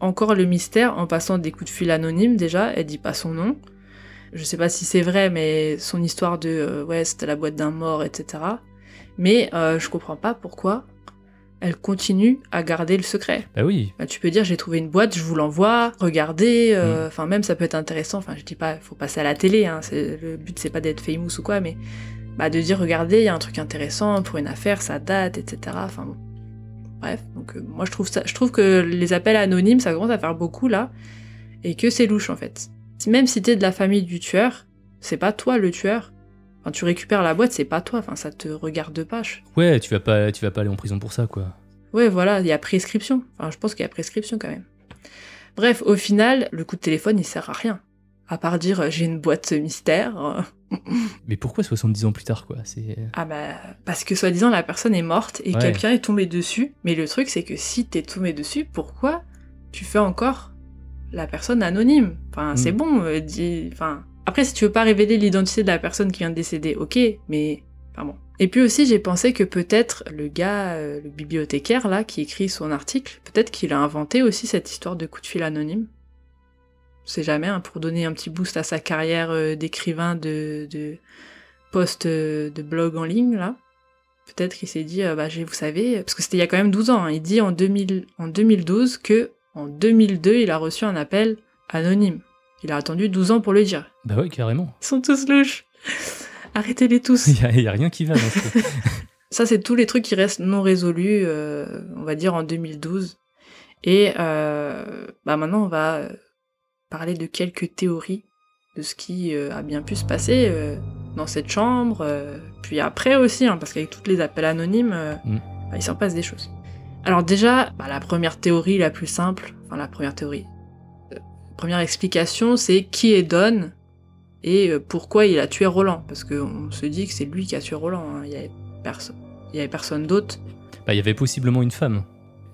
encore le mystère en passant des coups de fil anonymes déjà, elle dit pas son nom. Je sais pas si c'est vrai, mais son histoire de euh, ouais c'était la boîte d'un mort, etc. Mais je comprends pas pourquoi elle continue à garder le secret. Bah oui. Bah, tu peux dire j'ai trouvé une boîte, je vous l'envoie, regardez, euh, Mm. enfin même ça peut être intéressant, enfin je dis pas faut passer à la télé, hein, c'est- le but c'est pas d'être famous ou quoi, mais bah, de dire regardez il y a un truc intéressant pour une affaire, ça date, etc. Enfin bon. Bref, donc euh, moi je trouve ça, je trouve que les appels anonymes ça commence à faire beaucoup là, et que c'est louche en fait. Même si t'es de la famille du tueur, c'est pas toi le tueur. Enfin, tu récupères la boîte, c'est pas toi, enfin ça te regarde pas. je- Ouais, tu vas pas, tu vas pas aller en prison pour ça, quoi. Ouais, voilà, il y a prescription. Enfin, je pense qu'il y a prescription quand même. Bref, au final, le coup de téléphone, il sert à rien. À part dire, euh, j'ai une boîte mystère. euh. Mais pourquoi 70 ans plus tard, quoi? C'est Ah bah, parce que soi-disant, la personne est morte et Ouais. quelqu'un est tombé dessus. Mais le truc, c'est que si t'es tombé dessus, pourquoi tu fais encore la personne anonyme? Enfin, Mm. c'est bon, euh, dis... Enfin... Après, si tu veux pas révéler l'identité de la personne qui vient de décéder, ok, mais... Et puis aussi, j'ai pensé que peut-être le gars, euh, le bibliothécaire, là, qui écrit son article, peut-être qu'il a inventé aussi cette histoire de coup de fil anonyme. On sait jamais, hein, pour donner un petit boost à sa carrière euh, d'écrivain de, post euh, de blog en ligne, là. Peut-être qu'il s'est dit, bah, vous savez, parce que c'était il y a quand même 12 ans, hein, il dit en, 2000, en 2012 que en 2002, il a reçu un appel anonyme. Il a attendu 12 ans pour le dire. Bah ouais, carrément. Ils sont tous louches. Arrêtez-les tous. Il y, a- rien qui va dans ce truc. Ça, c'est tous les trucs qui restent non résolus, euh, on va dire en 2012. Et euh, bah maintenant, on va parler de quelques théories de ce qui euh, a bien pu se passer dans cette chambre, puis après aussi, hein, parce qu'avec tous les appels anonymes, Mm. bah, il s'en passe des choses. Alors déjà, bah, la première théorie la plus simple, enfin la première théorie, première explication, c'est qui est Don et euh, pourquoi il a tué Roland, parce qu'on se dit que c'est lui qui a tué Roland, hein, il y avait personne, il y avait personne d'autre. Bah, il y avait possiblement une femme.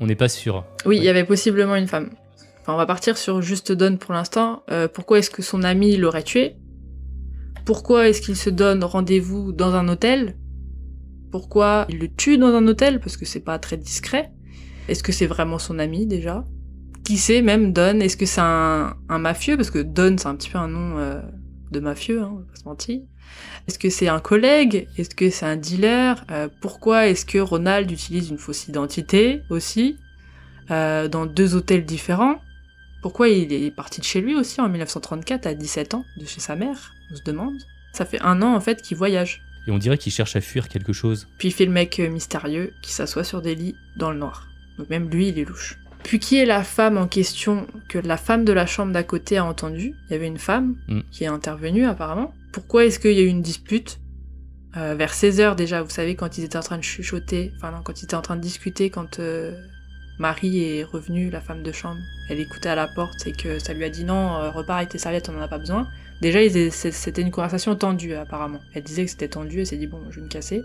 On n'est pas sûr. Oui, il y avait possiblement une femme. Enfin, on va partir sur juste Don pour l'instant. Euh, pourquoi est-ce que son ami l'aurait tué? Pourquoi est-ce qu'il se donne rendez-vous dans un hôtel? Pourquoi il le tue dans un hôtel? Parce que c'est pas très discret. Est-ce que c'est vraiment son ami déjà? Qui sait même Don Est-ce que c'est un, un mafieux? Parce que Don c'est un petit peu un nom euh, de mafieux, hein, on va pas se mentir. Est-ce que c'est un collègue? Est-ce que c'est un dealer? Euh, Pourquoi est-ce que Ronald utilise une fausse identité aussi euh, dans deux hôtels différents? Pourquoi il est parti de chez lui aussi en 1934 à 17 ans, de chez sa mère? On se demande. Ça fait un an en fait qu'il voyage. Et on dirait qu'il cherche à fuir quelque chose. Puis il fait le mec mystérieux qui s'assoit sur des lits dans le noir. Donc même lui, il est louche. Puis qui est la femme en question que la femme de la chambre d'à côté a entendue? Il y avait une femme Mm. qui est intervenue apparemment. Pourquoi est-ce qu'il y a eu une dispute? Euh, Vers 16h déjà, vous savez, quand ils étaient en train de chuchoter, enfin non, quand ils étaient en train de discuter, quand euh, Marie est revenue, la femme de chambre, elle écoutait à la porte et que ça lui a dit non, euh, repars avec tes serviettes, on en a pas besoin. Déjà, c'était une conversation tendue apparemment. Elle disait que c'était tendu, elle s'est dit bon, je vais me casser.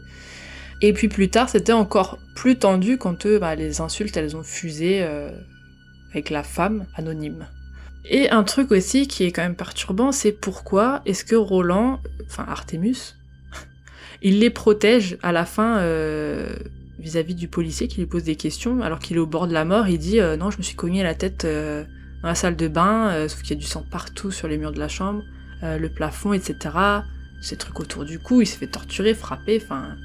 Et puis plus tard, c'était encore plus tendu quand eux, bah, les insultes, elles ont fusé euh, avec la femme anonyme. Et un truc aussi qui est quand même perturbant, c'est pourquoi est-ce que Roland, enfin Artemus, il les protège à la fin euh, vis-à-vis du policier qui lui pose des questions alors qu'il est au bord de la mort. Il dit euh, non, je me suis cogné la tête dans la salle de bain, sauf qu'il y a du sang partout sur les murs de la chambre, le plafond, etc. Ces trucs autour du cou, il s'est fait torturer, frapper, enfin.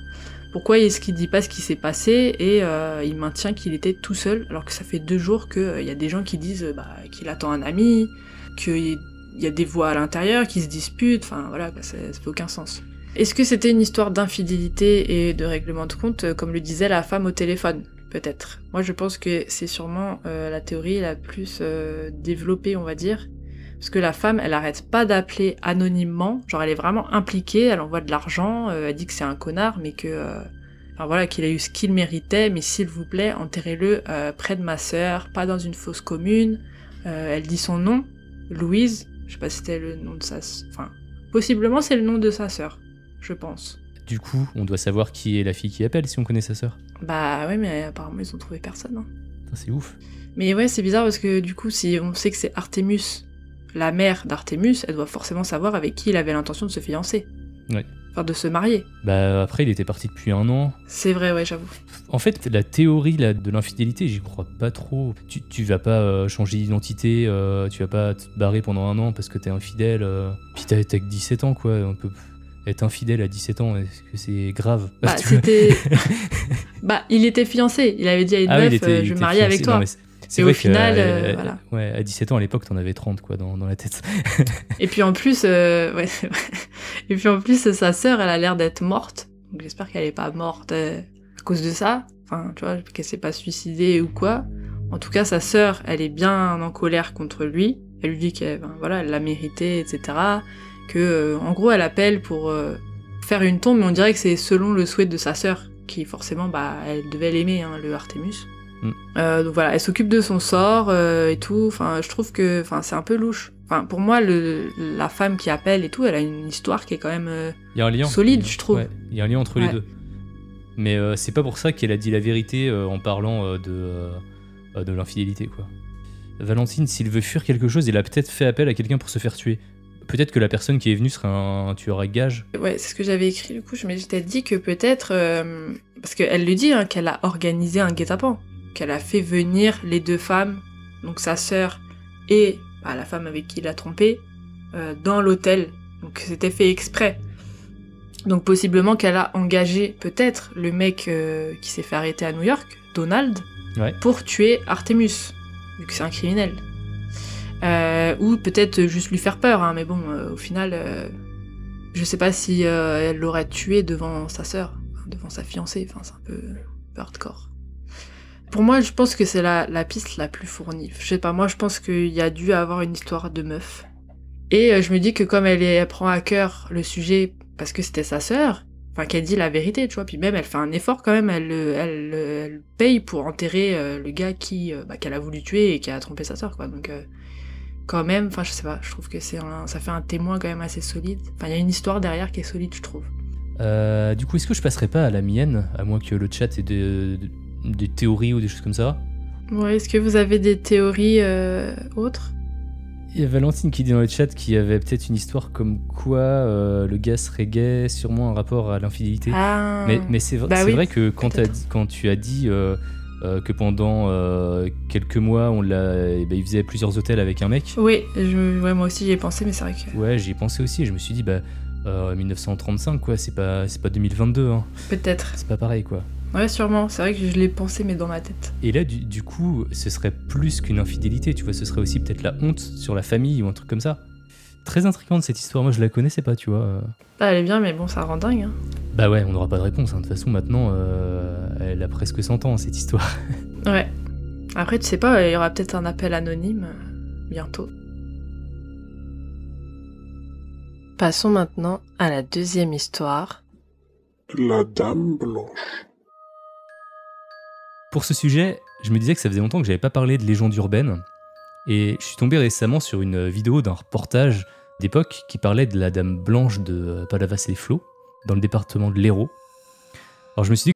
Pourquoi est-ce qu'il dit pas ce qui s'est passé et euh, il maintient qu'il était tout seul alors que ça fait deux jours qu'il y a des gens qui disent euh, bah, qu'il attend un ami, qu'il y a des voix à l'intérieur qui se disputent, enfin voilà, ça, fait aucun sens. Est-ce que c'était une histoire d'infidélité et de règlement de compte, euh, comme le disait la femme au téléphone Peut-être? Moi je pense que c'est sûrement euh, la théorie la plus euh, développée, on va dire. Parce que la femme, elle arrête pas d'appeler anonymement, genre elle est vraiment impliquée, elle envoie de l'argent, euh, elle dit que c'est un connard, mais que... Enfin voilà, qu'il a eu ce qu'il méritait, mais s'il vous plaît, enterrez-le euh, près de ma sœur, pas dans une fosse commune. Euh, elle dit son nom, Louise, je sais pas si c'était le nom de sa... Enfin, possiblement c'est le nom de sa sœur, je pense. du coup, on doit savoir qui est la fille qui appelle si on connaît sa sœur. Bah ouais, mais apparemment ils ont trouvé personne. hein. C'est ouf. Mais ouais, c'est bizarre parce que du coup, si on sait que c'est Artemus, la mère d'Artemus, elle doit forcément savoir avec qui il avait l'intention de se fiancer. Ouais. Enfin, de se marier. Bah après, il était parti depuis un an. C'est vrai, ouais, j'avoue. En fait, la théorie là, de l'infidélité, j'y crois pas trop. Tu, tu vas pas euh, changer d'identité, euh, tu vas pas te barrer pendant un an parce que t'es infidèle. euh. Puis t'as que 17 ans, quoi. On peut être infidèle à 17 ans, est-ce que c'est grave? Bah, c'était. bah, il était fiancé. Il avait dit à une Ah meuf, était- je vais me marier avec toi. Non, c'est- au final, euh, euh, voilà. ouais, à 17 ans à l'époque, t'en avais 30 quoi dans, dans la tête. Et puis en plus, euh, ouais. Et puis en plus, sa sœur, elle a l'air d'être morte. Donc j'espère qu'elle est pas morte à cause de ça. Enfin, tu vois, qu'elle s'est pas suicidée ou quoi. En tout cas, sa sœur, elle est bien en colère contre lui. Elle lui dit qu'elle, ben, voilà, l'a mérité, etc. Que, euh, en gros, elle appelle pour euh, faire une tombe, mais on dirait que c'est selon le souhait de sa sœur, qui forcément, bah, elle devait l'aimer, hein, le Artemus. Mm. Euh, donc voilà, elle s'occupe de son sort euh, et tout. Enfin, je trouve que, enfin, c'est un peu louche. Enfin, pour moi, le, la femme qui appelle et tout, elle a une histoire qui est quand même. euh, Il y a un lien. Solide, je trouve. Ouais, il y a un lien entre les deux. Mais c'est pas pour ça qu'elle a dit la vérité en parlant de, de l'infidélité, quoi. Valentine, s'il veut fuir quelque chose, il a peut-être fait appel à quelqu'un pour se faire tuer. Peut-être que la personne qui est venue serait un, un tueur à gage. Ouais, c'est ce que j'avais écrit du coup. Je m'étais dit que peut-être. euh, parce qu'elle le dit, hein, qu'elle a organisé un guet-apens. Qu'elle a fait venir les deux femmes, donc sa sœur et bah, la femme avec qui il a trompé, euh, dans l'hôtel. Donc c'était fait exprès. Donc possiblement qu'elle a engagé peut-être le mec euh, qui s'est fait arrêter à New York, Donald, Ouais. pour tuer Artemus, vu que c'est un criminel. Euh, ou peut-être juste lui faire peur, hein, mais bon, au final, je sais pas si elle l'aurait tué devant sa sœur, devant sa fiancée, enfin c'est un peu, un peu hardcore. Pour moi, je pense que c'est la, la piste la plus fournie. Je sais pas, moi je pense qu'il y a dû avoir une histoire de meuf. Et euh, je me dis que comme elle, prend à cœur le sujet parce que c'était sa sœur, enfin qu'elle dit la vérité, tu vois, puis même elle fait un effort quand même, elle, euh, elle, euh, elle paye pour enterrer le gars qui bah, qu'elle a voulu tuer et qui a trompé sa sœur, quoi. Donc quand même, enfin je sais pas, je trouve que c'est un, ça fait un témoin quand même assez solide. Enfin il y a une histoire derrière qui est solide, je trouve. Du coup, est-ce que je passerai pas à la mienne, à moins que le chat ait des, des théories ou des choses comme ça est-ce que vous avez des théories euh, autres? Il y a Valentine qui dit dans le chat qu'il y avait peut-être une histoire comme quoi euh, le gars serait gay, sûrement un rapport à l'infidélité. Ah. Mais, mais c'est v- Bah oui, vrai que quand, dit- tu as dit euh, que pendant quelques mois, on l'a, eh ben, il faisait plusieurs hôtels avec un mec, Oui, je, ouais, moi aussi j'y ai pensé, mais c'est vrai que ouais, j'y ai pensé aussi. Et je me suis dit, bah, euh, 1935, quoi, c'est pas, c'est pas 2022, hein. peut-être. c'est pas pareil, quoi. Ouais, sûrement. C'est vrai que je l'ai pensé, mais dans ma tête. Et là, du, du coup, ce serait plus qu'une infidélité, tu vois, ce serait aussi peut-être la honte sur la famille ou un truc comme ça. Très intrigante cette histoire, moi je la connaissais pas, tu vois. euh. Ah, elle est bien, mais bon, ça rend dingue. Hein. Bah ouais, on n'aura pas de réponse, hein. de toute façon maintenant, euh, elle a presque 100 ans cette histoire. Ouais. Après, tu sais pas, il y aura peut-être un appel anonyme euh, bientôt. Passons maintenant à la deuxième histoire. La Dame Blanche. Pour ce sujet, je me disais que ça faisait longtemps que j'avais pas parlé de légende urbaine. Et je suis tombé récemment sur une vidéo d'un reportage d'époque qui parlait de la Dame Blanche de euh, Palavas-les-Flots, dans le département de l'Hérault. Alors je me suis dit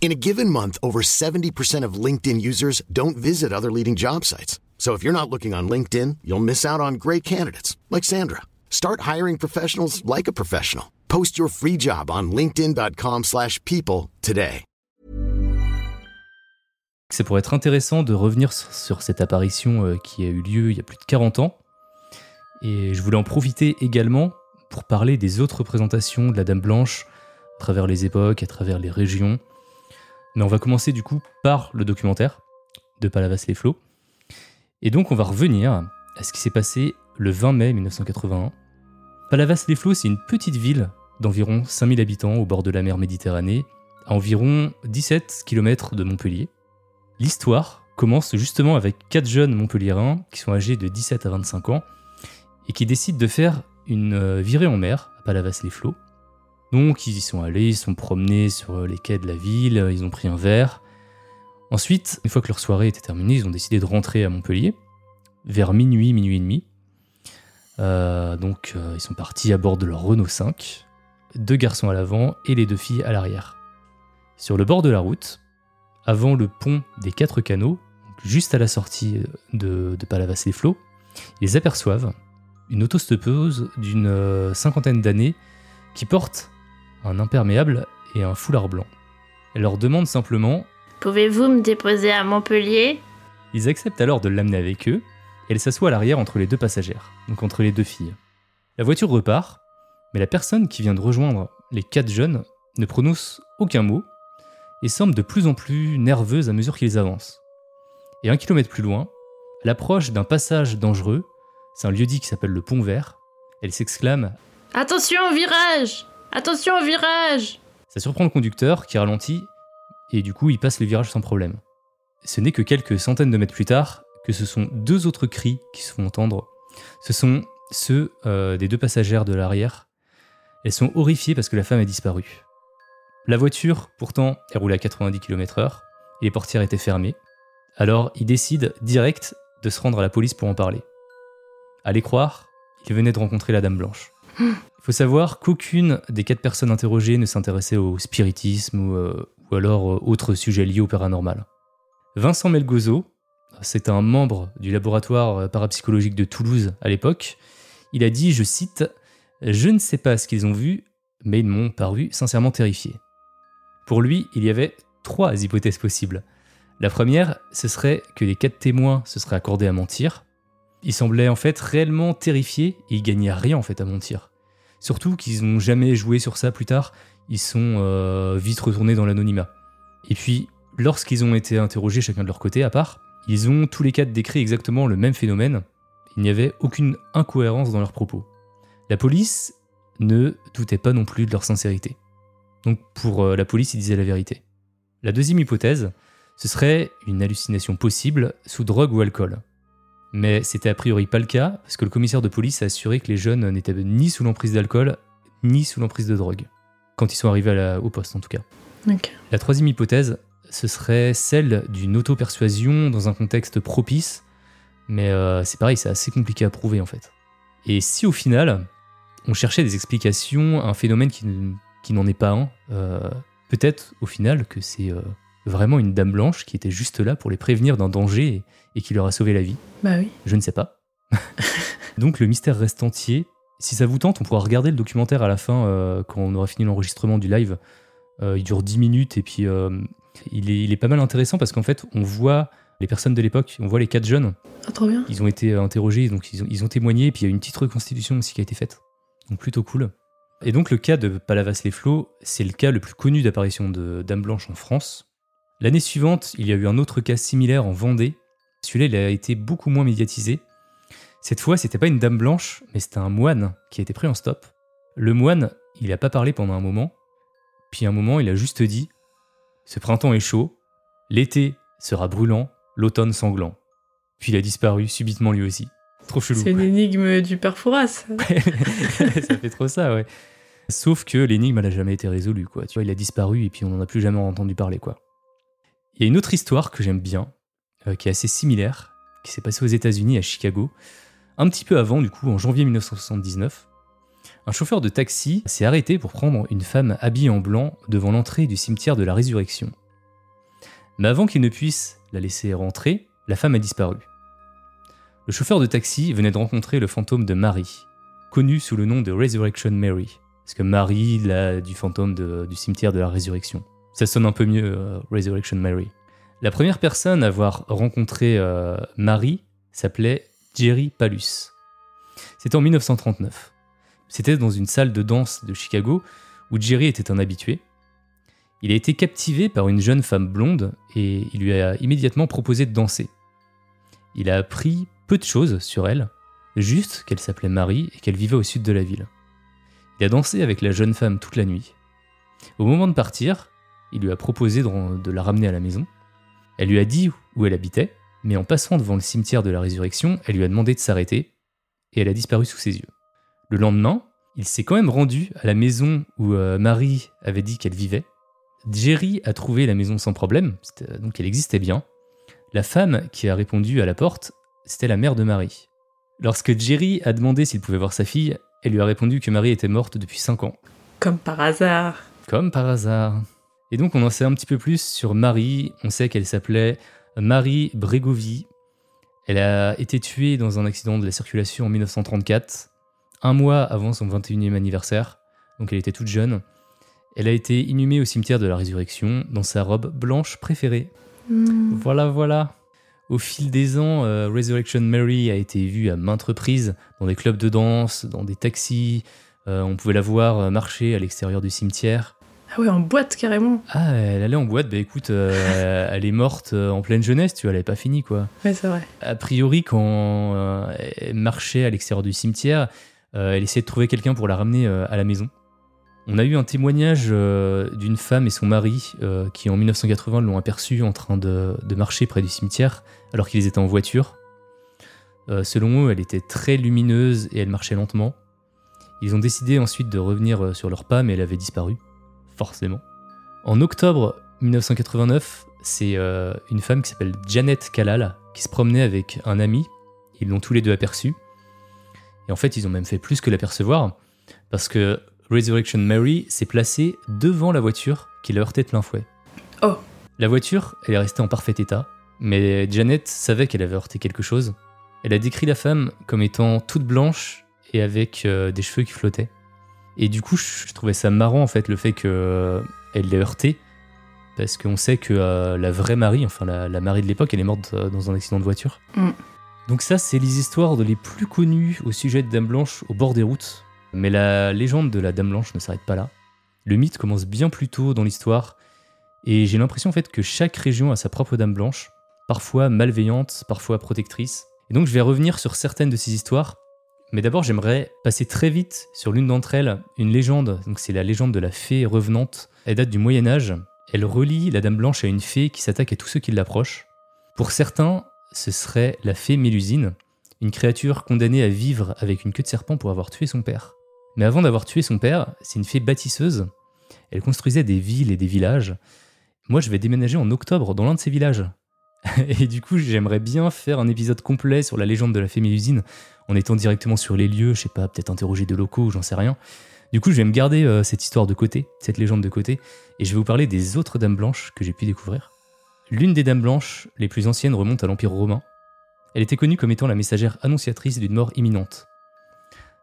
In a given month, over 70% of LinkedIn users don't visit other leading job sites. So if you're not looking on LinkedIn, you'll miss out on great candidates like Sandra. Start hiring professionals like a professional. Post your free job on linkedin.com/people today. ça pourrait être intéressant de revenir sur, sur cette apparition euh, qui a eu lieu il y a plus de 40 ans. Et je voulais en profiter également pour parler des autres représentations de la Dame Blanche à travers les époques, à travers les régions. Mais on va commencer du coup par le documentaire de Palavas-les-Flots. Et donc on va revenir à ce qui s'est passé le 20 mai 1981. Palavas-les-Flots, c'est une petite ville d'environ 5000 habitants au bord de la mer Méditerranée, à environ 17 km de Montpellier. L'histoire commence justement avec quatre jeunes montpelliérains qui sont âgés de 17 à 25 ans et qui décident de faire une euh, virée en mer à Palavas-les-Flots. Donc ils y sont allés, ils sont promenés sur les quais de la ville, ils ont pris un verre. Ensuite, une fois que leur soirée était terminée, ils ont décidé de rentrer à Montpellier vers minuit, minuit et demi. Euh, donc euh, ils sont partis à bord de leur Renault 5, deux garçons à l'avant et les deux filles à l'arrière. Sur le bord de la route, avant le pont des quatre canaux, juste à la sortie de, de Palavas-les-Flots, ils aperçoivent une autostoppeuse d'une euh, cinquantaine d'années qui porte un imperméable et un foulard blanc. Elle leur demande simplement Pouvez-vous me déposer à Montpellier? Ils acceptent alors de l'amener avec eux et elle s'assoit à l'arrière entre les deux passagères, donc entre les deux filles. La voiture repart, mais la personne qui vient de rejoindre les quatre jeunes ne prononce aucun mot et semble de plus en plus nerveuse à mesure qu'ils avancent. Et un kilomètre plus loin, à l'approche d'un passage dangereux, c'est un lieu-dit qui s'appelle le Pont Vert, elle s'exclame Attention au virage Attention au virage Ça surprend le conducteur qui ralentit et du coup il passe le virage sans problème. Ce n'est que quelques centaines de mètres plus tard que ce sont deux autres cris qui se font entendre. Ce sont ceux euh, des deux passagères de l'arrière. Elles sont horrifiées parce que la femme a disparu. La voiture, pourtant, elle roule à 90 km/h et les portières étaient fermées. Alors, ils décident direct de se rendre à la police pour en parler. Allez croire, ils venaient de rencontrer la Dame Blanche. Il faut savoir qu'aucune des quatre personnes interrogées ne s'intéressait au spiritisme ou, euh, alors euh, autres sujets liés au paranormal. Vincent Melgozo, c'est un membre du laboratoire euh, parapsychologique de Toulouse à l'époque, il a dit, je cite, Je ne sais pas ce qu'ils ont vu, mais ils m'ont paru sincèrement terrifié. Pour lui, il y avait trois hypothèses possibles. La première, ce serait que les quatre témoins se seraient accordés à mentir. Ils semblaient en fait réellement terrifiés et ils gagnaient rien en fait à mentir. Surtout qu'ils n'ont jamais joué sur ça plus tard, ils sont euh, vite retournés dans l'anonymat. Et puis, lorsqu'ils ont été interrogés chacun de leur côté à part, ils ont tous les quatre décrit exactement le même phénomène. Il n'y avait aucune incohérence dans leurs propos. La police ne doutait pas non plus de leur sincérité. Donc pour euh, la police, ils disaient la vérité. La deuxième hypothèse, ce serait une hallucination possible sous drogue ou alcool. Mais c'était a priori pas le cas, parce que le commissaire de police a assuré que les jeunes n'étaient ni sous l'emprise d'alcool, ni sous l'emprise de drogue. Quand ils sont arrivés à la- au poste, en tout cas. La troisième hypothèse, ce serait celle d'une auto-persuasion dans un contexte propice, mais euh, c'est pareil, c'est assez compliqué à prouver en fait. Et si au final, on cherchait des explications à un phénomène qui n'en est pas un, euh, peut-être au final que c'est euh, vraiment une dame blanche qui était juste là pour les prévenir d'un danger et, et qui leur a sauvé la vie. Bah oui. Je ne sais pas. Donc le mystère reste entier. Si ça vous tente, on pourra regarder le documentaire à la fin euh, quand on aura fini l'enregistrement du live. Euh, il dure 10 minutes et puis euh, il, est, il est pas mal intéressant parce qu'en fait, on voit les personnes de l'époque, on voit les quatre jeunes. Ah, trop bien. Ils ont été interrogés, donc ils ont, ils ont témoigné et puis il y a une petite reconstitution aussi qui a été faite. Donc plutôt cool. Et donc le cas de Palavas-les-Flots, c'est le cas le plus connu d'apparition de Dame Blanche en France. L'année suivante, il y a eu un autre cas similaire en Vendée. Celui-là, il a été beaucoup moins médiatisé. Cette fois, c'était pas une dame blanche, mais c'était un moine qui a été pris en stop. Le moine, il a pas parlé pendant un moment, puis un moment, il a juste dit Ce printemps est chaud, l'été sera brûlant, l'automne sanglant. Puis il a disparu subitement lui aussi. Trop chelou. C'est une énigme du père Fouras. ça fait trop ça, ouais. Sauf que l'énigme, elle a jamais été résolue, quoi. Tu vois, il a disparu et puis on n'en a plus jamais entendu parler, quoi. Il y a une autre histoire que j'aime bien, euh, qui est assez similaire, qui s'est passée aux États-Unis, à Chicago, un petit peu avant, du coup, en janvier 1979. Un chauffeur de taxi s'est arrêté pour prendre une femme habillée en blanc devant l'entrée du cimetière de la Résurrection. Mais avant qu'il ne puisse la laisser rentrer, la femme a disparu. Le chauffeur de taxi venait de rencontrer le fantôme de Marie, connu sous le nom de Resurrection Mary. Parce que Marie, là, du fantôme du cimetière de la résurrection. Ça sonne un peu mieux, euh, Resurrection Mary. La première personne à avoir rencontré euh, Marie s'appelait Jerry Palus. C'était en 1939. C'était dans une salle de danse de Chicago où Jerry était un habitué. Il a été captivé par une jeune femme blonde et il lui a immédiatement proposé de danser. Il a appris peu de choses sur elle, juste qu'elle s'appelait Marie et qu'elle vivait au sud de la ville. Il a dansé avec la jeune femme toute la nuit. Au moment de partir, il lui a proposé de, la ramener à la maison. Elle lui a dit où elle habitait, mais en passant devant le cimetière de la résurrection, elle lui a demandé de s'arrêter, et elle a disparu sous ses yeux. Le lendemain, il s'est quand même rendu à la maison où euh, Marie avait dit qu'elle vivait. Jerry a trouvé la maison sans problème, c'était- donc elle existait bien. La femme qui a répondu à la porte, c'était la mère de Marie. Lorsque Jerry a demandé s'il pouvait voir sa fille, elle lui a répondu que Marie était morte depuis 5 ans. Comme par hasard. Comme par hasard. Et donc on en sait un petit peu plus sur Marie. On sait qu'elle s'appelait Marie Bregovi. Elle a été tuée dans un accident de la circulation en 1934, un mois avant son 21e anniversaire. Donc elle était toute jeune. Elle a été inhumée au cimetière de la Résurrection dans sa robe blanche préférée. Voilà, voilà. Au fil des ans, euh, Resurrection Mary a été vue à maintes reprises dans des clubs de danse, dans des taxis. Euh, on pouvait la voir marcher à l'extérieur du cimetière. Ah ouais, en boîte carrément. Ah, elle allait en boîte, bah écoute, euh, elle est morte euh, en pleine jeunesse, tu vois, elle avait pas fini quoi. Ouais, c'est vrai. A priori, quand euh, elle marchait à l'extérieur du cimetière, euh, elle essayait de trouver quelqu'un pour la ramener à la maison. On a eu un témoignage d'une femme et son mari qui en 1980 l'ont aperçue en train de, de marcher près du cimetière alors qu'ils étaient en voiture. Selon eux, elle était très lumineuse et elle marchait lentement. Ils ont décidé ensuite de revenir sur leur pas, mais elle avait disparu, forcément. En octobre 1989, c'est euh, une femme qui s'appelle Janet Kalal qui se promenait avec un ami. Ils l'ont tous les deux aperçu. Et en fait, ils ont même fait plus que l'apercevoir, parce que Resurrection Mary s'est placée devant la voiture qui l'a heurté de plein fouet. Oh. La voiture, elle est restée en parfait état, mais Janet savait qu'elle avait heurté quelque chose. Elle a décrit la femme comme étant toute blanche et avec euh, des cheveux qui flottaient. Et du coup, je trouvais ça marrant en fait le fait qu'elle l'ait heurté, parce qu'on sait que euh, la vraie Marie, enfin la, la Marie de l'époque, elle est morte euh, dans un accident de voiture. Mm. Donc ça, c'est les histoires de les plus connues au sujet de Dame Blanche au bord des routes. Mais la légende de la Dame Blanche ne s'arrête pas là. Le mythe commence bien plus tôt dans l'histoire, et j'ai l'impression en fait que chaque région a sa propre Dame Blanche, parfois malveillante, parfois protectrice. Et donc je vais revenir sur certaines de ces histoires, mais d'abord j'aimerais passer très vite sur l'une d'entre elles, une légende, donc c'est la légende de la fée revenante. Elle date du Moyen Âge, elle relie la Dame Blanche à une fée qui s'attaque à tous ceux qui l'approchent. Pour certains, ce serait la fée Mélusine, une créature condamnée à vivre avec une queue de serpent pour avoir tué son père. Mais avant d'avoir tué son père, c'est une fée bâtisseuse. Elle construisait des villes et des villages. Moi, je vais déménager en octobre dans l'un de ces villages. Et du coup, j'aimerais bien faire un épisode complet sur la légende de la fée Mélusine, en étant directement sur les lieux, je sais pas, peut-être interroger des locaux, j'en sais rien. Du coup, je vais me garder euh, cette histoire de côté, cette légende de côté, et je vais vous parler des autres dames blanches que j'ai pu découvrir. L'une des dames blanches les plus anciennes remonte à l'Empire romain. Elle était connue comme étant la messagère annonciatrice d'une mort imminente.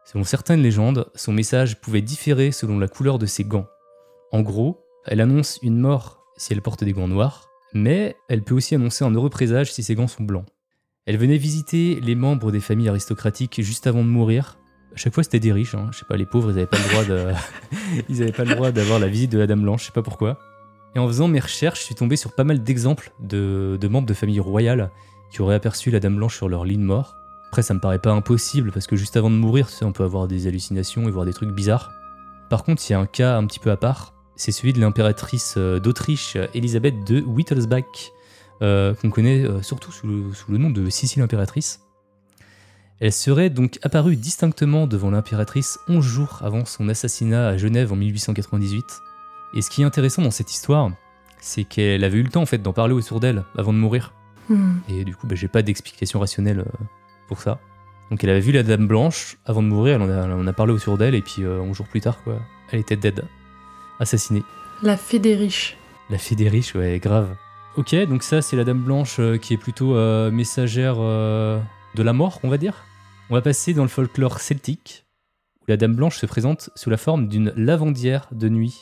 Selon certaines légendes, son message pouvait différer selon la couleur de ses gants. En gros, elle annonce une mort si elle porte des gants noirs, mais elle peut aussi annoncer un heureux présage si ses gants sont blancs. Elle venait visiter les membres des familles aristocratiques juste avant de mourir. À chaque fois, c'était des riches. hein. Je sais pas, les pauvres, ils n'avaient pas le droit de, ils avaient pas le droit d'avoir la visite de la Dame Blanche. Je sais pas pourquoi. Et en faisant mes recherches, je suis tombé sur pas mal d'exemples de, membres de familles royales qui auraient aperçu la Dame Blanche sur leur lit de mort. Après, ça me paraît pas impossible parce que juste avant de mourir, on peut avoir des hallucinations et voir des trucs bizarres. Par contre, il y a un cas un petit peu à part. C'est celui de l'impératrice euh, d'Autriche, Elisabeth de Wittelsbach, qu'on connaît euh, surtout sous le, sous le nom de Sicile impératrice. Elle serait donc apparue distinctement devant l'impératrice 11 jours avant son assassinat à Genève en 1898. Et ce qui est intéressant dans cette histoire, c'est qu'elle avait eu le temps en fait d'en parler autour d'elle avant de mourir. Hmm. Et du coup, bah, j'ai pas d'explication rationnelle euh, pour ça. Donc elle avait vu la Dame Blanche avant de mourir, elle en a, elle en a parlé autour d'elle, et puis euh, 11 jours plus tard, quoi, elle était dead, assassinée. La fée des riches. La fée des riches, ouais, grave. Ok, donc ça, c'est la Dame Blanche euh, qui est plutôt euh, messagère euh, de la mort, on va dire. On va passer dans le folklore celtique, où la Dame Blanche se présente sous la forme d'une lavandière de nuit.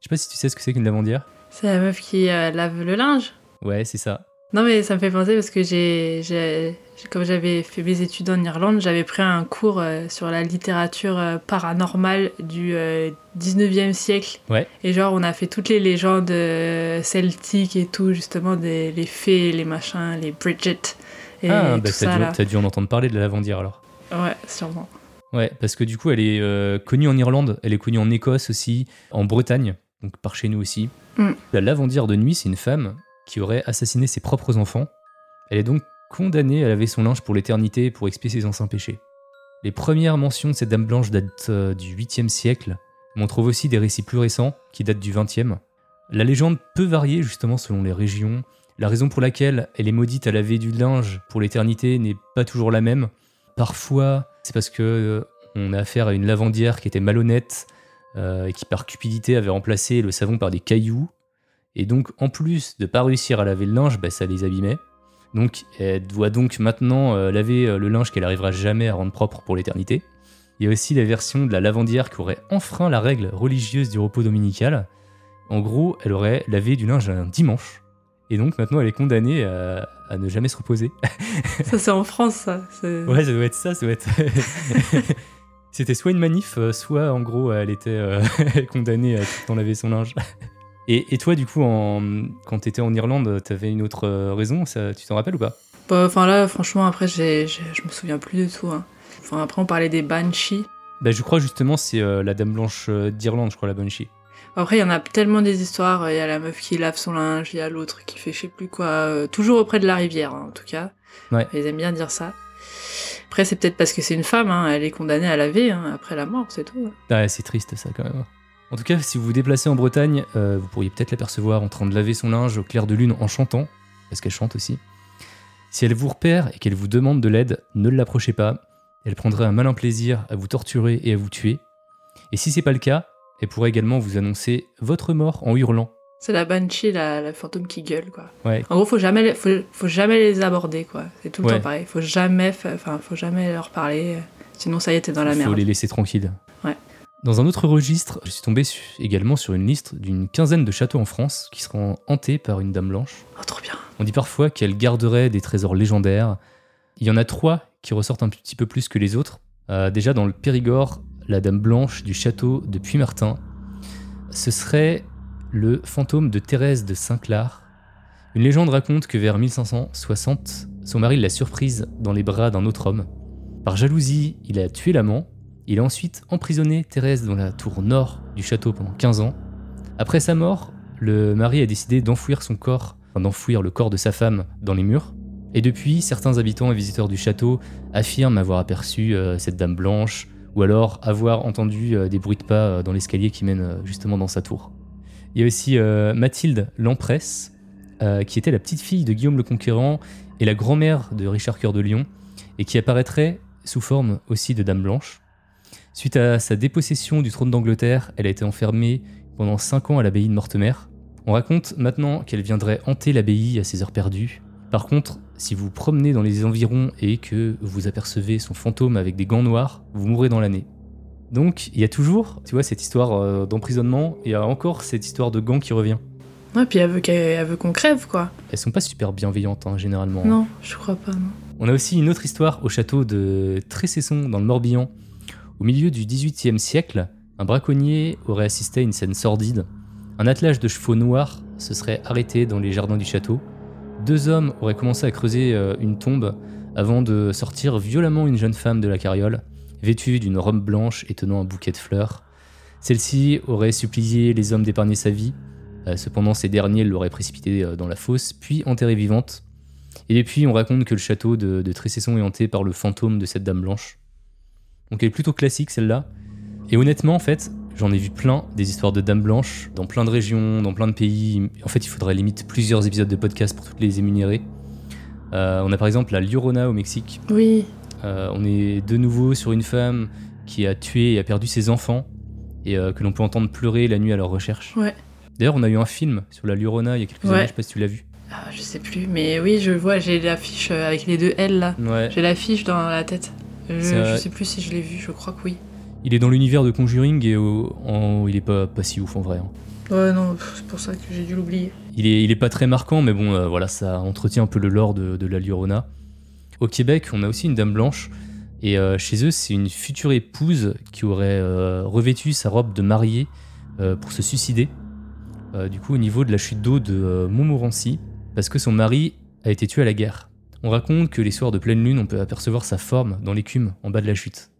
Je sais pas si tu sais ce que c'est qu'une lavandière. C'est la meuf qui lave le linge. Ouais, c'est ça. Non mais ça me fait penser parce que j'ai, j'ai- comme j'avais fait mes études en Irlande, j'avais pris un cours euh, sur la littérature euh, paranormale du euh, 19e siècle. Ouais. Et genre on a fait toutes les légendes euh, celtiques et tout, justement des les fées, les machins, les Bridget et ah, tout bah ça t'as dû, là. t'as dû en entendre parler de la lavandière alors. Ouais, sûrement. Ouais, parce que du coup, elle est euh, connue en Irlande, elle est connue en Écosse aussi, en Bretagne, donc par chez nous aussi. Mm. La lavandière de nuit, c'est une femme qui aurait assassiné ses propres enfants. Elle est donc condamnée à laver son linge pour l'éternité pour expier ses anciens péchés. Les premières mentions de cette dame blanche datent euh, du 8e siècle, mais on trouve aussi des récits plus récents qui datent du 20e. La légende peut varier justement selon les régions. La raison pour laquelle elle est maudite à laver du linge pour l'éternité n'est pas toujours la même. Parfois, c'est parce que euh, on a affaire à une lavandière qui était malhonnête euh, et qui par cupidité avait remplacé le savon par des cailloux. Et donc, en plus de pas réussir à laver le linge, bah, ça les abîmait. Donc, elle doit donc maintenant euh, laver euh, le linge qu'elle arrivera jamais à rendre propre pour l'éternité. Il y a aussi la version de la lavandière qui aurait enfreint la règle religieuse du repos dominical. En gros, elle aurait lavé du linge un dimanche. Et donc maintenant, elle est condamnée à, à ne jamais se reposer. Ça, c'est en France, ça. Ouais, ça doit être ça, ça doit être. C'était soit une manif, euh, soit en gros, elle était euh, condamnée à tout le temps laver son linge. Et, et toi, du coup, en, quand t'étais en Irlande, t'avais une autre euh, raison, ça, tu t'en rappelles ou pas? Bah, Enfin là, franchement, après, j'ai, j'ai- je me souviens plus du tout. hein. Enfin, après, on parlait des banshees. Bah, je crois justement, c'est euh, la Dame Blanche euh, d'Irlande, je crois, la Banshee. Après, il y en a tellement des histoires. Il y a la meuf qui lave son linge, il y a l'autre qui fait je sais plus quoi. euh, toujours auprès de la rivière, hein, en tout cas. Ouais. Ils aiment bien dire ça. Après, c'est peut-être parce que c'est une femme, hein, elle est condamnée à laver après la mort, c'est tout. Ah, c'est triste ça quand même. En tout cas, si vous vous déplacez en Bretagne, euh, vous pourriez peut-être l'apercevoir en train de laver son linge au clair de lune en chantant, parce qu'elle chante aussi. Si elle vous repère et qu'elle vous demande de l'aide, ne l'approchez pas. Elle prendrait un malin plaisir à vous torturer et à vous tuer. Et si c'est pas le cas, elle pourrait également vous annoncer votre mort en hurlant. C'est la banshee, la, la fantôme qui gueule, quoi. Ouais. En gros, faut jamais, les- faut, faut jamais les aborder, quoi. C'est tout le Ouais. temps pareil. Faut jamais, enfin, faut jamais leur parler. Sinon, ça y est, t'es dans la Il faut merde. les laisser tranquilles. Ouais. Dans un autre registre, je suis tombé su- également sur une liste d'une quinzaine de châteaux en France qui seront hantés par une dame blanche. Oh, trop bien. On dit parfois qu'elle garderait des trésors légendaires. Il y en a trois qui ressortent un petit peu plus que les autres. Euh, déjà dans le Périgord, la dame blanche du château de Puy-Martin, ce serait le fantôme de Thérèse de Saint-Clar. Une légende raconte que vers 1560, son mari l'a surprise dans les bras d'un autre homme. Par jalousie, il a tué l'amant. Il a ensuite emprisonné Thérèse dans la tour nord du château pendant 15 ans. Après sa mort, le mari a décidé d'enfouir son corps, d'enfouir le corps de sa femme dans les murs. Et depuis, certains habitants et visiteurs du château affirment avoir aperçu euh, cette dame blanche, ou alors avoir entendu euh, des bruits de pas euh, dans l'escalier qui mène justement dans sa tour. Il y a aussi Mathilde Lampresse, qui était la petite fille de Guillaume le Conquérant et la grand-mère de Richard Cœur de Lion, et qui apparaîtrait sous forme aussi de dame blanche. Suite à sa dépossession du trône d'Angleterre, elle a été enfermée pendant 5 ans à l'abbaye de Mortemer. On raconte maintenant qu'elle viendrait hanter l'abbaye à ses heures perdues. Par contre, si vous promenez dans les environs et que vous apercevez son fantôme avec des gants noirs, vous mourrez dans l'année. Donc, il y a toujours, tu vois, cette histoire euh, d'emprisonnement, et il y a encore cette histoire de gants qui revient. Ouais, puis elle veut, qu'elle- elle veut qu'on crève, quoi. Elles sont pas super bienveillantes, hein, généralement. Non, je crois pas, non. On a aussi une autre histoire au château de Tressesson, dans le Morbihan. Au milieu du XVIIIe siècle, un braconnier aurait assisté à une scène sordide. Un attelage de chevaux noirs se serait arrêté dans les jardins du château. Deux hommes auraient commencé à creuser euh, une tombe avant de sortir violemment une jeune femme de la carriole, vêtue d'une robe blanche et tenant un bouquet de fleurs. Celle-ci aurait supplié les hommes d'épargner sa vie. Euh, cependant, ces derniers l'auraient précipitée euh, dans la fosse, puis enterrée vivante. Et depuis, on raconte que le château de, de Tressesson est hanté par le fantôme de cette dame blanche. Donc elle est plutôt classique celle-là. Et honnêtement, en fait, j'en ai vu plein des histoires de dames blanches dans plein de régions, dans plein de pays. En fait, il faudrait limite plusieurs épisodes de podcast pour toutes les énumérer. Euh, on a par exemple la Llorona au Mexique. Oui. Euh, on est de nouveau sur une femme qui a tué et a perdu ses enfants et euh, que l'on peut entendre pleurer la nuit à leur recherche. Ouais. D'ailleurs, on a eu un film sur la Llorona il y a quelques Ouais. années, je sais pas si tu l'as vu. Ah, je sais plus, mais oui, je vois, j'ai l'affiche euh, avec les deux L là. Ouais. J'ai l'affiche dans la tête. Je, euh, je sais plus si je l'ai vu, je crois que oui. Il est dans l'univers de Conjuring et au- en- il est pas, pas si ouf en vrai. hein. Ouais, non, c'est pour ça que j'ai dû l'oublier. Il est, il est pas très marquant, mais bon, euh, voilà, ça entretient un peu le lore de, de la Llorona. Au Québec, on a aussi une dame blanche, et euh, chez eux, c'est une future épouse qui aurait euh, revêtu sa robe de mariée euh, pour se suicider. Euh, du coup, au niveau de la chute d'eau de euh, Montmorency, parce que son mari a été tué à la guerre. On raconte que les soirs de pleine lune, on peut apercevoir sa forme dans l'écume en bas de la chute.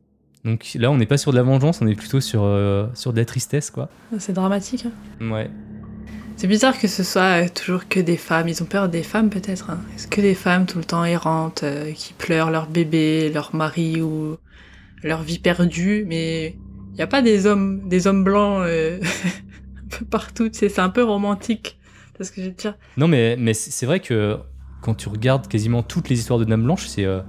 Donc là, on n'est pas sur de la vengeance, on est plutôt sur, euh, sur de la tristesse, quoi. C'est dramatique. hein. Ouais. C'est bizarre que ce soit euh, toujours que des femmes. Ils ont peur des femmes peut-être. Hein. Est-ce que des femmes tout le temps errantes, euh, qui pleurent leur bébé, leur mari ou leur vie perdue, mais il n'y a pas des hommes, des hommes blancs euh, un peu partout. C'est un peu romantique. C'est ce que je veux dire. Non, mais, mais c'est vrai que quand tu regardes quasiment toutes les histoires de Dame Blanche, c'est euh,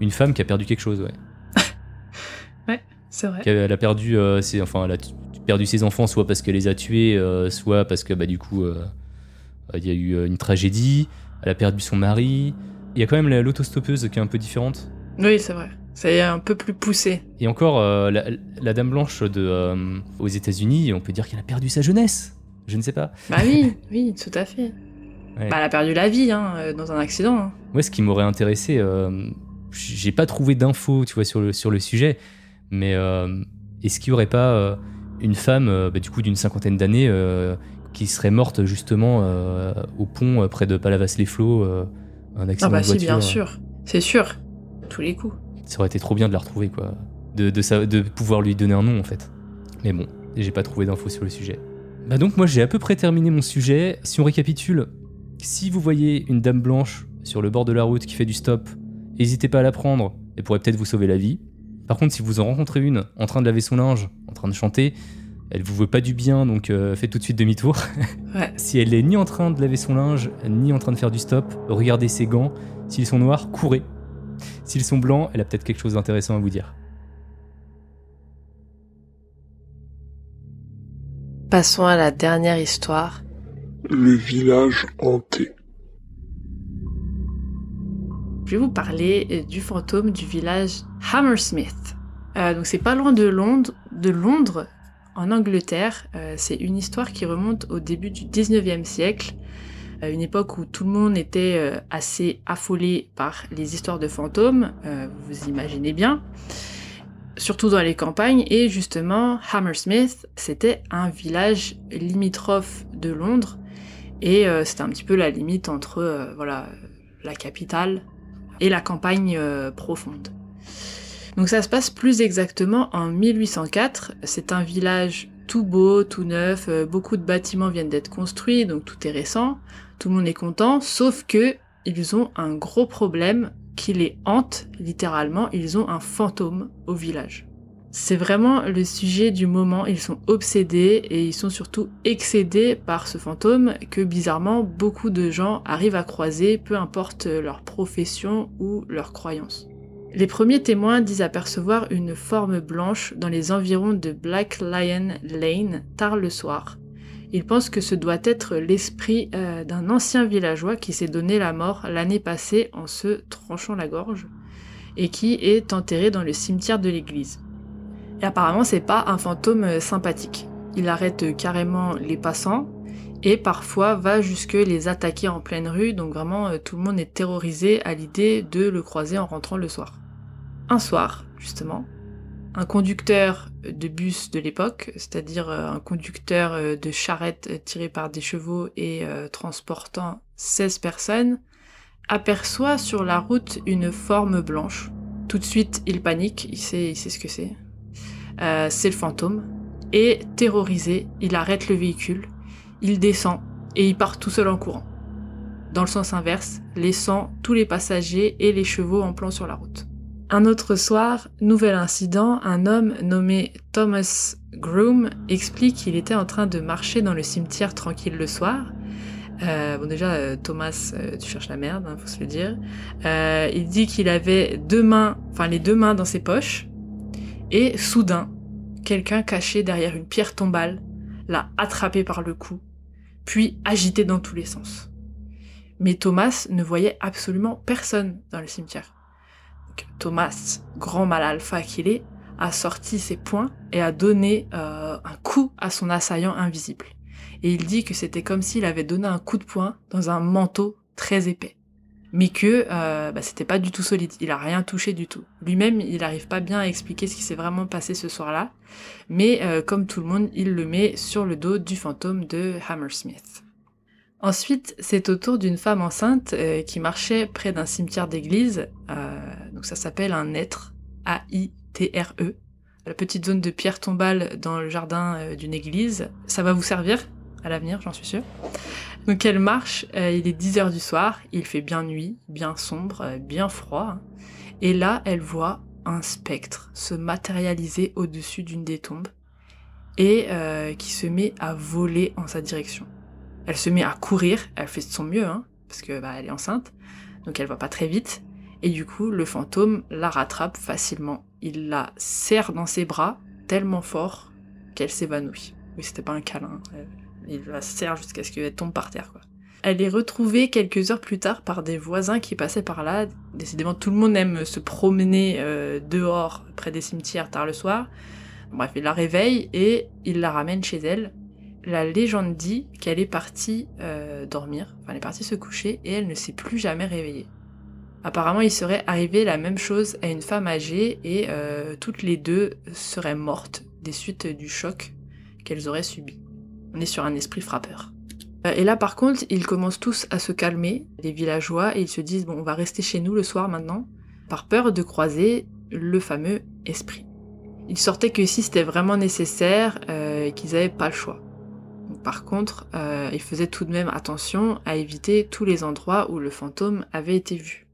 une femme qui a perdu quelque chose, ouais. C'est vrai. Qui a- Elle a perdu, euh, ses, enfin, elle a perdu ses enfants, soit parce qu'elle les a tués, euh, soit parce que bah, du coup, il y a eu une tragédie. Elle a perdu son mari. Il y a quand même la- l'autostoppeuse qui est un peu différente. Oui, c'est vrai. C'est un peu plus poussé. Et encore, la, la Dame Blanche de, aux États-Unis, on peut dire qu'elle a perdu sa jeunesse. Je ne sais pas. Bah oui, oui, tout à fait. Ouais. Bah, elle a perdu la vie hein, euh, dans un accident. hein. Moi, ce qui m'aurait intéressé, euh, j'ai pas trouvé d'infos, tu vois, sur le, sur le sujet, mais euh, est-ce qu'il y aurait pas euh, une femme, bah, du coup, d'une cinquantaine d'années, qui serait morte justement au pont près de Palavas-les-Flots, un accident Ah bah de si, bien sûr. C'est sûr. Tous les coups. Ça aurait été trop bien de la retrouver, quoi, de, de, sa- de pouvoir lui donner un nom, en fait. Mais bon, j'ai pas trouvé d'infos sur le sujet. Bah donc moi, j'ai à peu près terminé mon sujet. Si on récapitule, si vous voyez une dame blanche sur le bord de la route qui fait du stop, n'hésitez pas à la prendre, elle pourrait peut-être vous sauver la vie. Par contre, si vous en rencontrez une en train de laver son linge, en train de chanter, elle vous veut pas du bien, donc euh, faites tout de suite demi-tour. Ouais. si elle est ni en train de laver son linge, ni en train de faire du stop, regardez ses gants. S'ils sont noirs, courez. S'ils sont blancs, elle a peut-être quelque chose d'intéressant à vous dire. Passons à la dernière histoire. Le village hanté. Je vais vous parler euh, du fantôme du village Hammersmith. Euh, donc c'est pas loin de Londres, en Angleterre. Euh, c'est une histoire qui remonte au début du 19e siècle, à une époque où tout le monde était assez affolé par les histoires de fantômes, vous imaginez bien, surtout dans les campagnes. Et justement, Hammersmith, c'était un village limitrophe de Londres, et euh, c'était un petit peu la limite entre euh, voilà la capitale et la campagne euh, profonde. Donc ça se passe plus exactement en 1804. C'est un village tout beau, tout neuf, beaucoup de bâtiments viennent d'être construits, donc tout est récent, tout le monde est content, sauf que ils ont un gros problème qui les hante littéralement, ils ont un fantôme au village. C'est vraiment le sujet du moment, ils sont obsédés et ils sont surtout excédés par ce fantôme que bizarrement beaucoup de gens arrivent à croiser, peu importe leur profession ou leur croyance. Les premiers témoins disent apercevoir une forme blanche dans les environs de Black Lion Lane tard le soir. Ils pensent que ce doit être l'esprit euh, d'un ancien villageois qui s'est donné la mort l'année passée en se tranchant la gorge et qui est enterré dans le cimetière de l'église. Et apparemment, c'est pas un fantôme euh, sympathique. Il arrête euh, carrément les passants et parfois va jusque les attaquer en pleine rue, donc vraiment euh, tout le monde est terrorisé à l'idée de le croiser en rentrant le soir. Un soir, justement, un conducteur de bus de l'époque, c'est-à-dire un conducteur de charrette tiré par des chevaux et transportant 16 personnes, aperçoit sur la route une forme blanche. Tout de suite, il panique, il sait ce que c'est. Euh, c'est le fantôme. Et terrorisé, il arrête le véhicule, il descend et il part tout seul en courant. Dans le sens inverse, laissant tous les passagers et les chevaux en plan sur la route. Un autre soir, nouvel incident, un homme nommé Thomas Groom explique qu'il était en train de marcher dans le cimetière tranquille le soir. Euh, bon déjà, euh, Thomas, tu cherches la merde, hein, faut se le dire. Il dit qu'il avait deux mains, enfin les deux mains dans ses poches, et soudain, quelqu'un caché derrière une pierre tombale l'a attrapé par le cou, puis agité dans tous les sens. Mais Thomas ne voyait absolument personne dans le cimetière. Thomas, grand mal alpha qu'il est, a sorti ses poings et a donné euh, un coup à son assaillant invisible. Et il dit que c'était comme s'il avait donné un coup de poing dans un manteau très épais. Mais que euh, bah, c'était pas du tout solide, il a rien touché du tout. Lui-même, il n'arrive pas bien à expliquer ce qui s'est vraiment passé ce soir-là, mais euh, comme tout le monde, il le met sur le dos du fantôme de Hammersmith. Ensuite, c'est au tour d'une femme enceinte euh, qui marchait près d'un cimetière d'église. Donc ça s'appelle un être, A-I-T-R-E, la petite zone de pierre tombale dans le jardin d'une église. Ça va vous servir? À l'avenir, j'en suis sûre. Donc elle marche, euh, il est 10h du soir, il fait bien nuit, bien sombre, euh, bien froid. Et là, elle voit un spectre se matérialiser au-dessus d'une des tombes et euh, qui se met à voler en sa direction. Elle se met à courir, elle fait de son mieux, hein, parce que bah, elle est enceinte, donc elle va pas très vite. Et du coup, le fantôme la rattrape facilement. Il la serre dans ses bras tellement fort qu'elle s'évanouit. Oui, c'était pas un câlin. euh, Il la serre jusqu'à ce qu'elle tombe par terre. Elle est retrouvée quelques heures plus tard par des voisins qui passaient par là. Décidément, tout le monde aime se promener euh, dehors, près des cimetières, tard le soir. Bref, il la réveille et il la ramène chez elle. La légende dit qu'elle est partie euh, dormir, enfin elle est partie se coucher et elle ne s'est plus jamais réveillée. Apparemment, il serait arrivé la même chose à une femme âgée et euh, toutes les deux seraient mortes des suites du choc qu'elles auraient subi. On est sur un esprit frappeur. Euh, Et là, par contre, ils commencent tous à se calmer, les villageois, et ils se disent, bon, on va rester chez nous le soir maintenant, par peur de croiser le fameux esprit. Ils sortaient que si c'était vraiment nécessaire euh, qu'ils n'avaient pas le choix. Par contre, euh, ils faisaient tout de même attention à éviter tous les endroits où le fantôme avait été vu.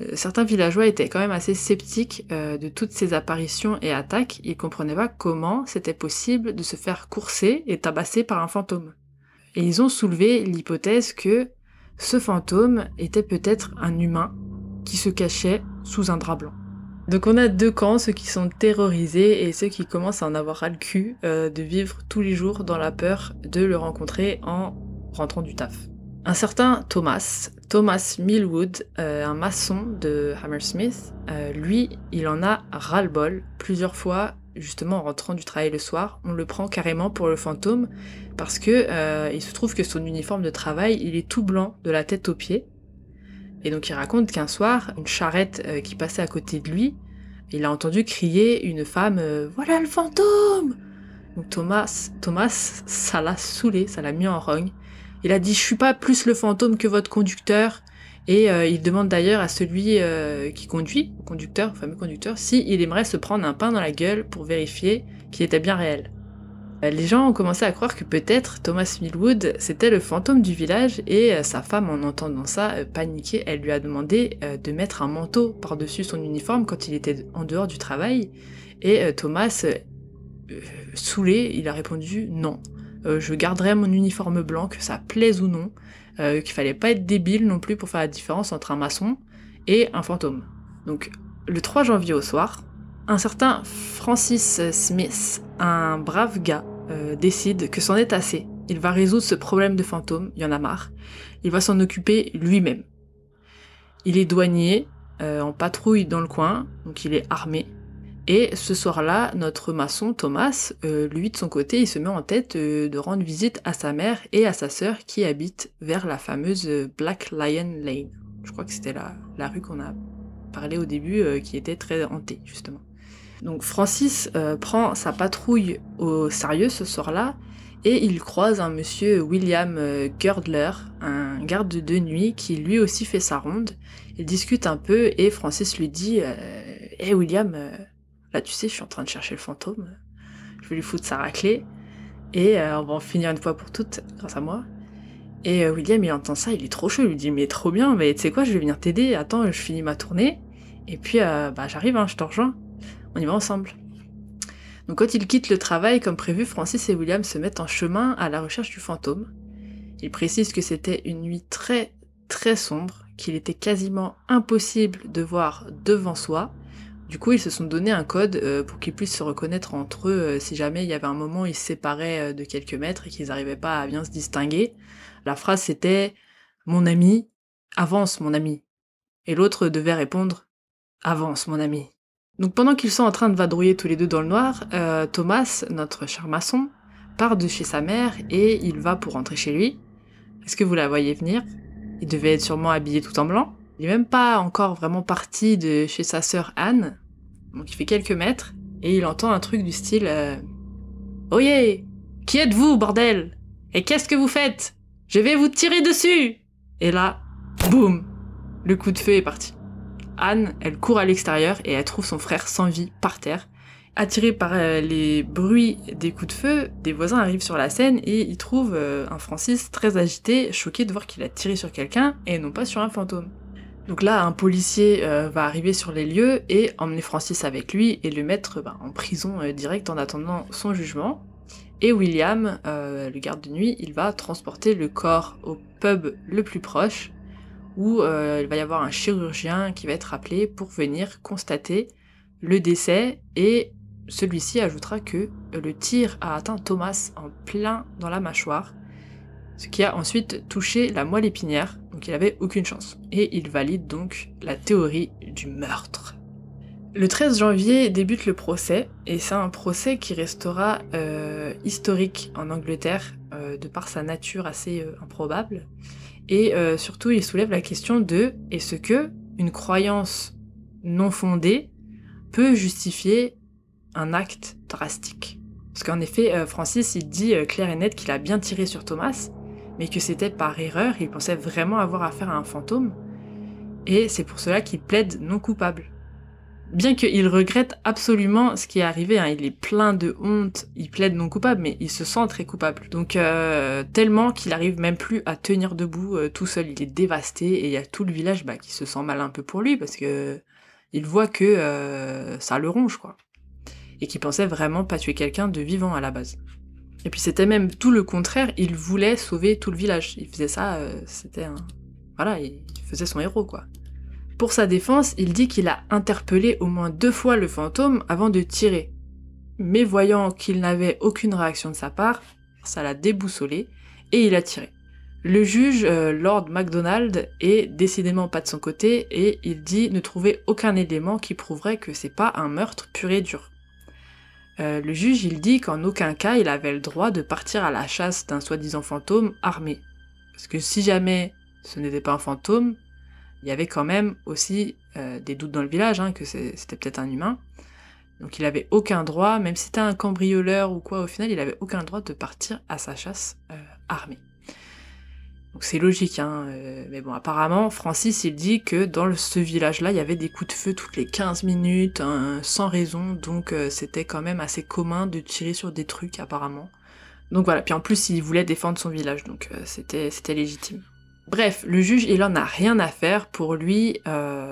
Euh, Certains villageois étaient quand même assez sceptiques euh, de toutes ces apparitions et attaques, ils comprenaient pas comment c'était possible de se faire courser et tabasser par un fantôme. Et ils ont soulevé l'hypothèse que ce fantôme était peut-être un humain qui se cachait sous un drap blanc. Donc on a deux camps, ceux qui sont terrorisés et ceux qui commencent à en avoir ras le cul euh, de vivre tous les jours dans la peur de le rencontrer en rentrant du taf. Un certain Thomas, Thomas Millwood, euh, un maçon de Hammersmith, euh, lui, il en a ras-le-bol. Plusieurs fois, justement en rentrant du travail le soir, on le prend carrément pour le fantôme parce que euh, il se trouve que son uniforme de travail, il est tout blanc de la tête aux pieds. Et donc il raconte qu'un soir, une charrette qui passait à côté de lui, il a entendu crier une femme Voilà le fantôme Donc Thomas, Thomas, ça l'a saoulé, ça l'a mis en rogne. Il a dit Je suis pas plus le fantôme que votre conducteur. Et euh, il demande d'ailleurs à celui euh, qui conduit, conducteur, fameux conducteur, si aimerait se prendre un pain dans la gueule pour vérifier qu'il était bien réel. Euh, Les gens ont commencé à croire que peut-être Thomas Millwood c'était le fantôme du village et sa femme en entendant ça paniquée, elle lui a demandé de mettre un manteau par-dessus son uniforme quand il était en dehors du travail et Thomas saoulé, il a répondu non. Euh, je garderai mon uniforme blanc que ça plaise ou non, euh, qu'il fallait pas être débile non plus pour faire la différence entre un maçon et un fantôme. Donc le 3 janvier au soir, un certain Francis Smith, un brave gars, euh, décide que c'en est assez. Il va résoudre ce problème de fantôme, il y en a marre. Il va s'en occuper lui-même. Il est douanier, euh, en patrouille dans le coin, donc il est armé. Et ce soir-là, notre maçon Thomas, euh, lui de son côté, il se met en tête euh, de rendre visite à sa mère et à sa sœur qui habitent vers la fameuse euh, Black Lion Lane. Je crois que c'était la, rue qu'on a parlé au début, qui était très hantée justement. Donc Francis prend sa patrouille au sérieux ce soir-là et il croise un monsieur William Girdler, un garde de nuit qui lui aussi fait sa ronde. Ils discutent un peu et Francis lui dit Hé William, euh, là tu sais, je suis en train de chercher le fantôme, je vais lui foutre sa raclée et euh, on va en finir une fois pour toutes grâce à moi. Et euh, William il entend ça, il est trop chaud, il lui dit Mais trop bien, mais tu sais quoi, je vais venir t'aider, attends, je finis ma tournée et puis euh, bah j'arrive, hein, je te rejoins, on y va ensemble. Donc quand ils quittent le travail comme prévu, Francis et William se mettent en chemin à la recherche du fantôme. Ils précisent que c'était une nuit très très sombre, qu'il était quasiment impossible de voir devant soi. Du coup, ils se sont donné un code euh, pour qu'ils puissent se reconnaître entre eux euh, si jamais il y avait un moment où ils se séparaient euh, de quelques mètres et qu'ils n'arrivaient pas à bien se distinguer. La phrase c'était Mon ami, avance mon ami. Et l'autre devait répondre Avance mon ami. Donc pendant qu'ils sont en train de vadrouiller tous les deux dans le noir, Thomas, notre cher maçon, part de chez sa mère et il va pour rentrer chez lui. Est-ce que vous la voyez venir? Il devait être sûrement habillé tout en blanc. Il est même pas encore vraiment parti de chez sa sœur Anne. Donc il fait quelques mètres et il entend un truc du style euh, Oyez Qui êtes-vous, bordel? Et qu'est-ce que vous faites? Je vais vous tirer dessus Et là, boum Le coup de feu est parti. Anne, elle court à l'extérieur et elle trouve son frère sans vie par terre. Attirés par euh, les bruits des coups de feu, des voisins arrivent sur la scène et ils trouvent euh, un Francis très agité, choqué de voir qu'il a tiré sur quelqu'un et non pas sur un fantôme. Donc là, un policier euh, va arriver sur les lieux et emmener Francis avec lui et le mettre bah, en prison directe en attendant son jugement. Et William, le garde de nuit, il va transporter le corps au pub le plus proche où il va y avoir un chirurgien qui va être appelé pour venir constater le décès et celui-ci ajoutera que le tir a atteint Thomas en plein dans la mâchoire, ce qui a ensuite touché la moelle épinière, donc il avait aucune chance. Et il valide donc la théorie du meurtre. Le 13 janvier débute le procès, et c'est un procès qui restera euh, historique en Angleterre, euh, de par sa nature assez euh, improbable. Et surtout, il soulève la question de est-ce que une croyance non fondée peut justifier un acte drastique? Parce qu'en effet, Francis, il dit clair et net qu'il a bien tiré sur Thomas, mais que c'était par erreur, il pensait vraiment avoir affaire à un fantôme, et c'est pour cela qu'il plaide non coupable. Bien qu'il regrette absolument ce qui est arrivé, hein, il est plein de honte, il plaide non coupable, mais il se sent très coupable. Donc euh, tellement qu'il arrive même plus à tenir debout tout seul, il est dévasté, et il y a tout le village bah, qui se sent mal un peu pour lui, parce que il voit que ça le ronge, quoi et qui pensait vraiment pas tuer quelqu'un de vivant à la base. Et puis c'était même tout le contraire, il voulait sauver tout le village. Il faisait ça, euh, c'était un... Voilà, il faisait son héros, quoi. Pour sa défense, il dit qu'il a interpellé au moins deux fois le fantôme avant de tirer. Mais voyant qu'il n'avait aucune réaction de sa part, ça l'a déboussolé et il a tiré. Le juge, euh, Lord MacDonald, est décidément pas de son côté et il dit ne trouver aucun élément qui prouverait que c'est pas un meurtre pur et dur. Euh, le juge, il dit qu'en aucun cas il avait le droit de partir à la chasse d'un soi-disant fantôme armé. Parce que si jamais ce n'était pas un fantôme, il y avait quand même aussi euh, des doutes dans le village, hein, que c'était peut-être un humain. Donc il avait aucun droit, même si c'était un cambrioleur ou quoi, au final, il avait aucun droit de partir à sa chasse euh, armée. Donc c'est logique, hein. Euh, mais bon, apparemment, Francis, il dit que dans ce village-là, il y avait des coups de feu toutes les 15 minutes, hein, sans raison, donc euh, c'était quand même assez commun de tirer sur des trucs, apparemment. Donc voilà, puis en plus, il voulait défendre son village, donc euh, c'était c'était légitime. Bref, le juge, il en a rien à faire. Pour lui,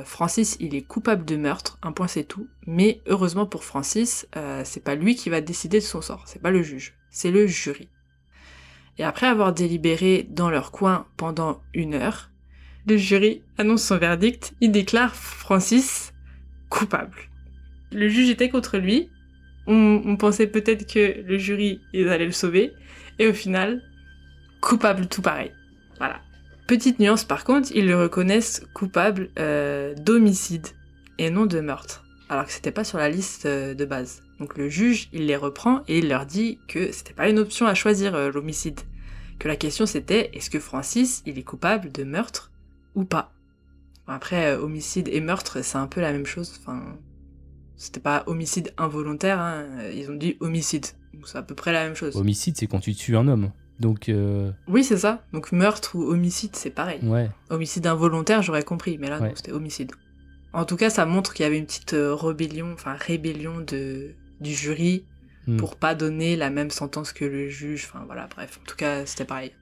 Francis, il est coupable de meurtre, un point c'est tout. Mais heureusement pour Francis, c'est pas lui qui va décider de son sort, c'est pas le juge, c'est le jury et après avoir délibéré dans leur coin pendant une heure, le jury annonce son verdict, il déclare Francis coupable. Le juge était contre lui, on, pensait peut-être que le jury allait le sauver, et au final, coupable tout pareil. Voilà. Petite nuance par contre, ils le reconnaissent coupable euh, d'homicide et non de meurtre, alors que c'était pas sur la liste euh, de base. Donc le juge, il les reprend et il leur dit que c'était pas une option à choisir euh, l'homicide. Que la question c'était est-ce que Francis, il est coupable de meurtre ou pas? Après, euh, homicide et meurtre, c'est un peu la même chose. Enfin, c'était pas homicide involontaire, hein. ils ont dit homicide. Donc c'est à peu près la même chose. Homicide, c'est quand tu tues un homme. Donc. Euh, oui, c'est ça. Donc meurtre ou homicide, c'est pareil. Ouais. Homicide involontaire, j'aurais compris, mais là, c'était homicide. En tout cas, ça montre qu'il y avait une petite rébellion, enfin rébellion de du jury hmm. pour pas donner la même sentence que le juge. Enfin voilà, bref, en tout cas, c'était pareil.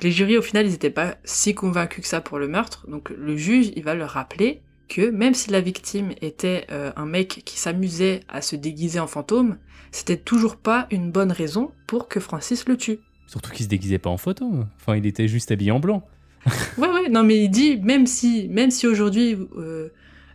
Les jurys, au final, ils étaient pas si convaincus que ça pour le meurtre, donc le juge, il va leur rappeler que même si la victime était euh, un mec qui s'amusait à se déguiser en fantôme, c'était toujours pas une bonne raison pour que Francis le tue. Surtout qu'il se déguisait pas en fantôme. Enfin, il était juste habillé en blanc. ouais, ouais, non, mais il dit, même si, même si aujourd'hui, euh,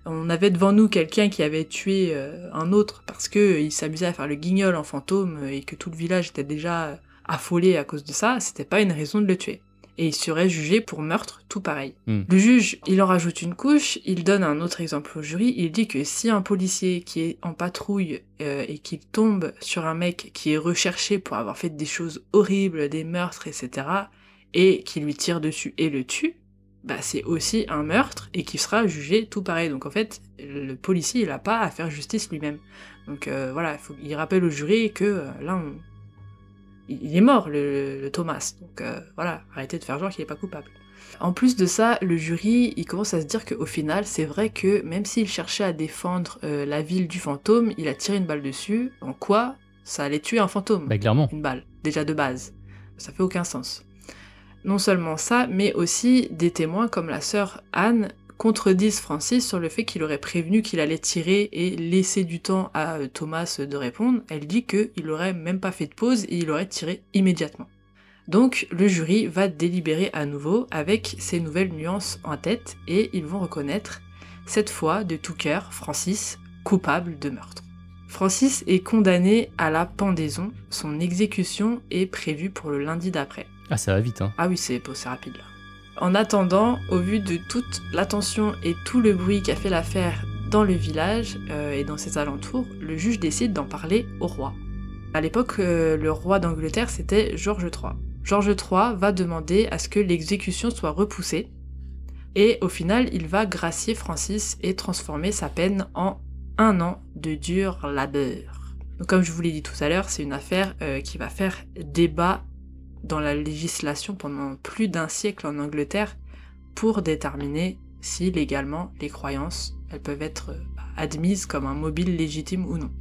on avait devant nous quelqu'un qui avait tué euh, un autre parce que euh, il s'amusait à faire le guignol en fantôme euh, et que tout le village était déjà affolé à cause de ça, c'était pas une raison de le tuer. Et il serait jugé pour meurtre, tout pareil. Hmm. Le juge, il en rajoute une couche, il donne un autre exemple au jury, il dit que si un policier qui est en patrouille et qui tombe sur un mec qui est recherché pour avoir fait des choses horribles, des meurtres, etc., et qui lui tire dessus et le tue, bah, c'est aussi un meurtre et qui sera jugé tout pareil. Donc en fait, le policier, il a pas à faire justice lui-même. Donc euh, voilà, il, faut, il rappelle au jury que euh, là, il est mort, le, Thomas. Donc euh, voilà, arrêtez de faire genre qu'il est pas coupable. En plus de ça, le jury, il commence à se dire qu'au final, c'est vrai que même s'il cherchait à défendre la ville du fantôme, il a tiré une balle dessus. En quoi ça allait tuer un fantôme? Bah clairement. Une balle, déjà de base. Ça fait aucun sens. Non seulement ça, mais aussi des témoins comme la sœur Anne contredisent Francis sur le fait qu'il aurait prévenu qu'il allait tirer et laisser du temps à euh, Thomas de répondre. Elle dit qu'il aurait même pas fait de pause et il aurait tiré immédiatement. Donc le jury va délibérer à nouveau avec ces nouvelles nuances en tête et ils vont reconnaître, cette fois de tout cœur, Francis coupable de meurtre. Francis est condamné à la pendaison, son exécution est prévue pour le lundi d'après. Ah, ça va vite, hein. Ah oui, c'est rapide là. En attendant, au vu de toute l'attention et tout le bruit qu'a fait l'affaire dans le village euh, et dans ses alentours, le juge décide d'en parler au roi. À l'époque, euh, le roi d'Angleterre, c'était George III. George III va demander à ce que l'exécution soit repoussée, et au final, il va gracier Francis et transformer sa peine en un an de dur labeur. Comme je vous l'ai dit tout à l'heure, c'est une affaire euh, qui va faire débat dans la législation pendant plus d'un siècle en Angleterre pour déterminer si légalement les croyances elles peuvent être euh, admises comme un mobile légitime ou non.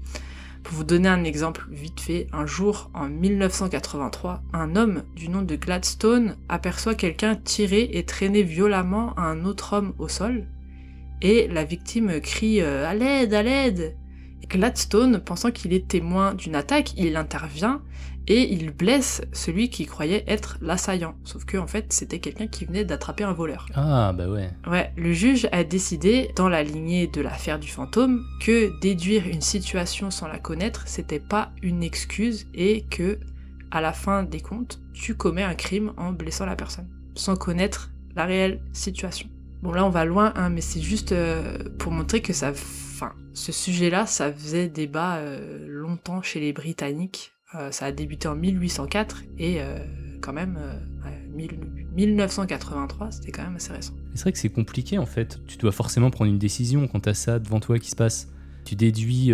Pour vous donner un exemple vite fait, un jour en 1983, un homme du nom de Gladstone aperçoit quelqu'un tirer et traîner violemment un autre homme au sol, et la victime crie euh, à l'aide, à l'aide. Gladstone, pensant qu'il est témoin d'une attaque, il intervient et il blesse celui qui croyait être l'assaillant. Sauf que en fait, c'était quelqu'un qui venait d'attraper un voleur. Ah bah ouais. Ouais, le juge a décidé, dans la lignée de l'affaire du fantôme, que déduire une situation sans la connaître, c'était pas une excuse et que, à la fin des comptes, tu commets un crime en blessant la personne, sans connaître la réelle situation. Bon là on va loin, hein, mais c'est juste euh, pour montrer que ça, enfin, ce sujet-là, ça faisait débat euh, longtemps chez les Britanniques. Euh, ça a débuté en 1804 et quand même 1983, c'était quand même assez récent. C'est vrai que c'est compliqué en fait. Tu dois forcément prendre une décision quand t'as ça devant toi qui se passe. Tu déduis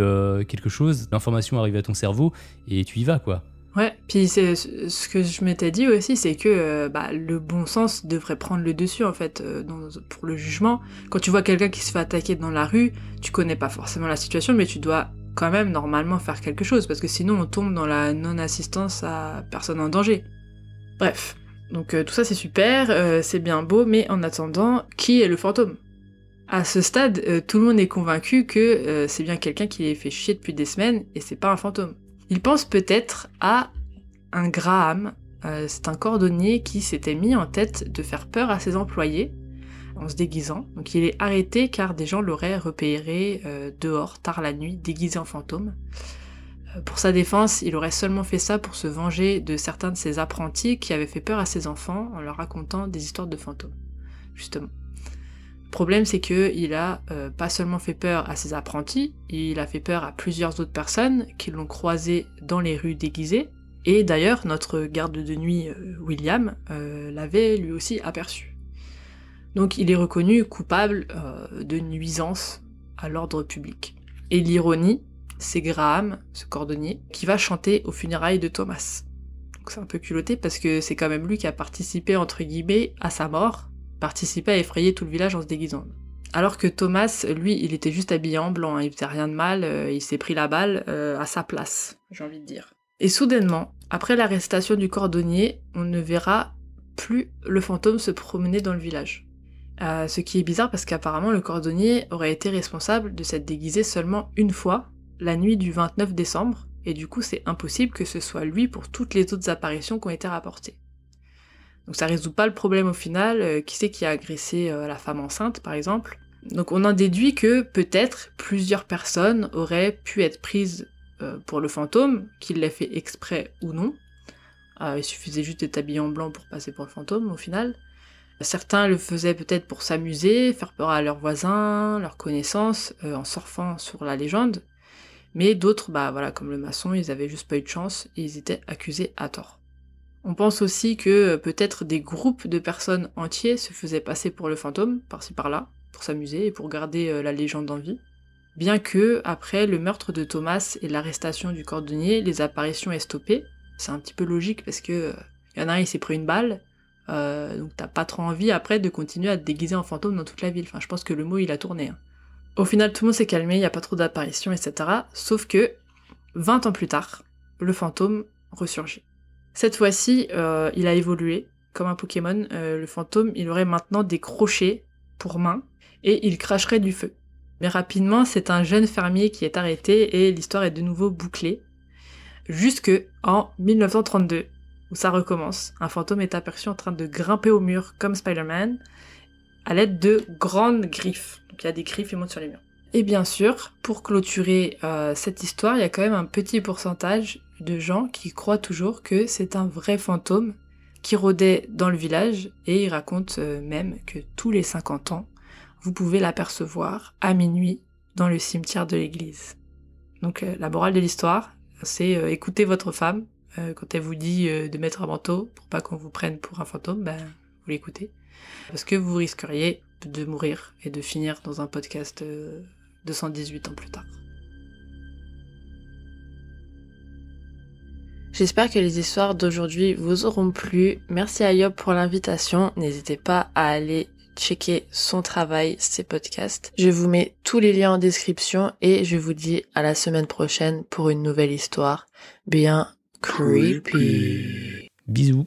quelque chose, l'information arrive à ton cerveau et tu y vas quoi. Ouais, puis c'est ce que je m'étais dit aussi, c'est que euh, bah, le bon sens devrait prendre le dessus en fait euh, pour le jugement. Quand tu vois quelqu'un qui se fait attaquer dans la rue, tu connais pas forcément la situation, mais tu dois quand même normalement faire quelque chose parce que sinon on tombe dans la non-assistance à personne en danger. Bref, donc euh, tout ça c'est super, c'est bien beau, mais en attendant, qui est le fantôme? À ce stade, tout le monde est convaincu que c'est bien quelqu'un qui les fait chier depuis des semaines et c'est pas un fantôme. Il pense peut-être à un Graham, euh, c'est un cordonnier qui s'était mis en tête de faire peur à ses employés en se déguisant. Donc il est arrêté car des gens l'auraient repéré euh, dehors tard la nuit, déguisé en fantôme. Euh, pour sa défense, il aurait seulement fait ça pour se venger de certains de ses apprentis qui avaient fait peur à ses enfants en leur racontant des histoires de fantômes, justement. Le problème, c'est que il a euh, pas seulement fait peur à ses apprentis, il a fait peur à plusieurs autres personnes qui l'ont croisé dans les rues déguisées. Et d'ailleurs, notre garde de nuit William l'avait lui aussi aperçu. Donc il est reconnu coupable de nuisance à l'ordre public. Et l'ironie, c'est Graham, ce cordonnier, qui va chanter aux funérailles de Thomas. Donc c'est un peu culotté parce que c'est quand même lui qui a participé entre guillemets à sa mort, participait à effrayer tout le village en se déguisant. Alors que Thomas, lui, il était juste habillé en blanc, hein, il faisait rien de mal, euh, il s'est pris la balle euh, à sa place, j'ai envie de dire. Et soudainement, après l'arrestation du cordonnier, on ne verra plus le fantôme se promener dans le village. Euh, ce qui est bizarre parce qu'apparemment le cordonnier aurait été responsable de s'être déguisé seulement une fois, la nuit du 29 décembre, et du coup c'est impossible que ce soit lui pour toutes les autres apparitions qui ont été rapportées. Donc ça résout pas le problème au final. Euh, qui c'est qui a agressé euh, la femme enceinte, par exemple? Donc on en déduit que peut-être plusieurs personnes auraient pu être prises pour le fantôme, qu'il l'ait fait exprès ou non. il suffisait juste d'être habillé en blanc pour passer pour le fantôme au final. Certains le faisaient peut-être pour s'amuser, faire peur à leurs voisins, leurs connaissances, en surfant sur la légende. Mais d'autres, bah voilà, comme le maçon, ils avaient juste pas eu de chance et ils étaient accusés à tort. On pense aussi que euh, peut-être des groupes de personnes entiers se faisaient passer pour le fantôme, par-ci par-là, pour s'amuser et pour garder euh, la légende en vie. Bien que, après le meurtre de Thomas et l'arrestation du cordonnier, les apparitions aient stoppé. C'est un petit peu logique parce que il euh, y en a un, il s'est pris une balle, Euh, donc t'as pas trop envie après de continuer à te déguiser en fantôme dans toute la ville. Enfin, je pense que le mot il a tourné. hein. Au final, tout le monde s'est calmé, il n'y a pas trop d'apparitions, etc. Sauf que 20 ans plus tard, le fantôme ressurgit. Cette fois-ci, euh, il a évolué. Comme un Pokémon, euh, le fantôme, il aurait maintenant des crochets pour mains et il cracherait du feu. Mais rapidement, c'est un jeune fermier qui est arrêté et l'histoire est de nouveau bouclée. Jusque en 1932, où ça recommence. Un fantôme est aperçu en train de grimper au mur comme Spider-Man à l'aide de grandes griffes. Donc il y a des griffes et monte sur les murs. Et bien sûr, pour clôturer euh, cette histoire, il y a quand même un petit pourcentage de gens qui croient toujours que c'est un vrai fantôme qui rôdait dans le village et ils racontent euh, même que tous les 50 ans, vous pouvez l'apercevoir à minuit dans le cimetière de l'église. Donc euh, la morale de l'histoire, c'est écoutez votre femme euh, quand elle vous dit euh, de mettre un manteau pour pas qu'on vous prenne pour un fantôme, ben vous l'écoutez parce que vous risqueriez de mourir et de finir dans un podcast euh, 218 ans plus tard. J'espère que les histoires d'aujourd'hui vous auront plu. Merci à Yob pour l'invitation. N'hésitez pas à aller checker son travail, ses podcasts. Je vous mets tous les liens en description et je vous dis à la semaine prochaine pour une nouvelle histoire bien creepy. Bisous.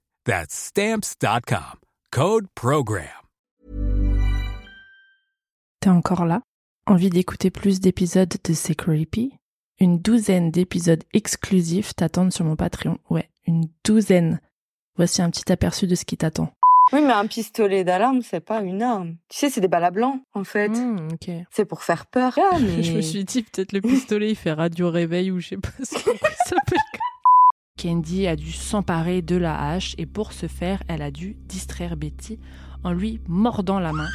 That's stamps.com. Code program. T'es encore là? Envie d'écouter plus d'épisodes de C'est Creepy? Une douzaine d'épisodes exclusifs t'attendent sur mon Patreon. Ouais, une douzaine. Voici un petit aperçu de ce qui t'attend. Oui, mais un pistolet d'alarme, c'est pas une arme. Tu sais, c'est des balles à blanc, en fait. Ok. C'est pour faire peur. Ah, mais... Je me suis dit, peut-être le pistolet, il fait radio réveil ou je sais pas ce que ça s'appelle. Candy a dû s'emparer de la hache et pour ce faire, elle a dû distraire Betty en lui mordant la main.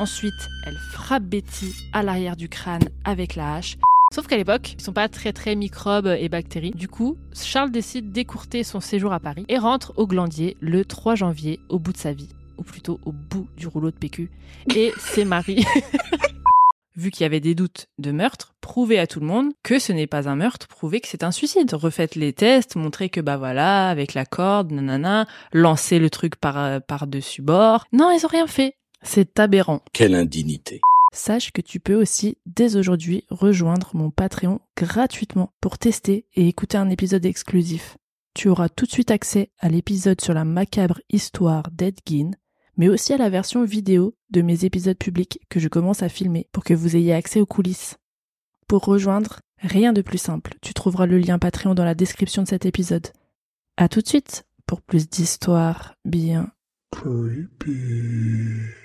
Ensuite, elle frappe Betty à l'arrière du crâne avec la hache. Sauf qu'à l'époque, ils sont pas très très microbes et bactéries. Du coup, Charles décide d'écourter son séjour à Paris et rentre au Glandier le 3 janvier au bout de sa vie, ou plutôt au bout du rouleau de PQ, et c'est Marie. Vu qu'il y avait des doutes de meurtre, prouvez à tout le monde que ce n'est pas un meurtre, prouvez que c'est un suicide. Refaites les tests, montrez que bah voilà, avec la corde, nanana, lancez le truc par, par dessus bord. Non, ils ont rien fait. C'est aberrant. Quelle indignité. Sache que tu peux aussi dès aujourd'hui rejoindre mon Patreon gratuitement pour tester et écouter un épisode exclusif. Tu auras tout de suite accès à l'épisode sur la macabre histoire d'Edgin, mais aussi à la version vidéo de mes épisodes publics que je commence à filmer pour que vous ayez accès aux coulisses. Pour rejoindre, rien de plus simple. Tu trouveras le lien Patreon dans la description de cet épisode. À tout de suite pour plus d'histoires bien Creepy.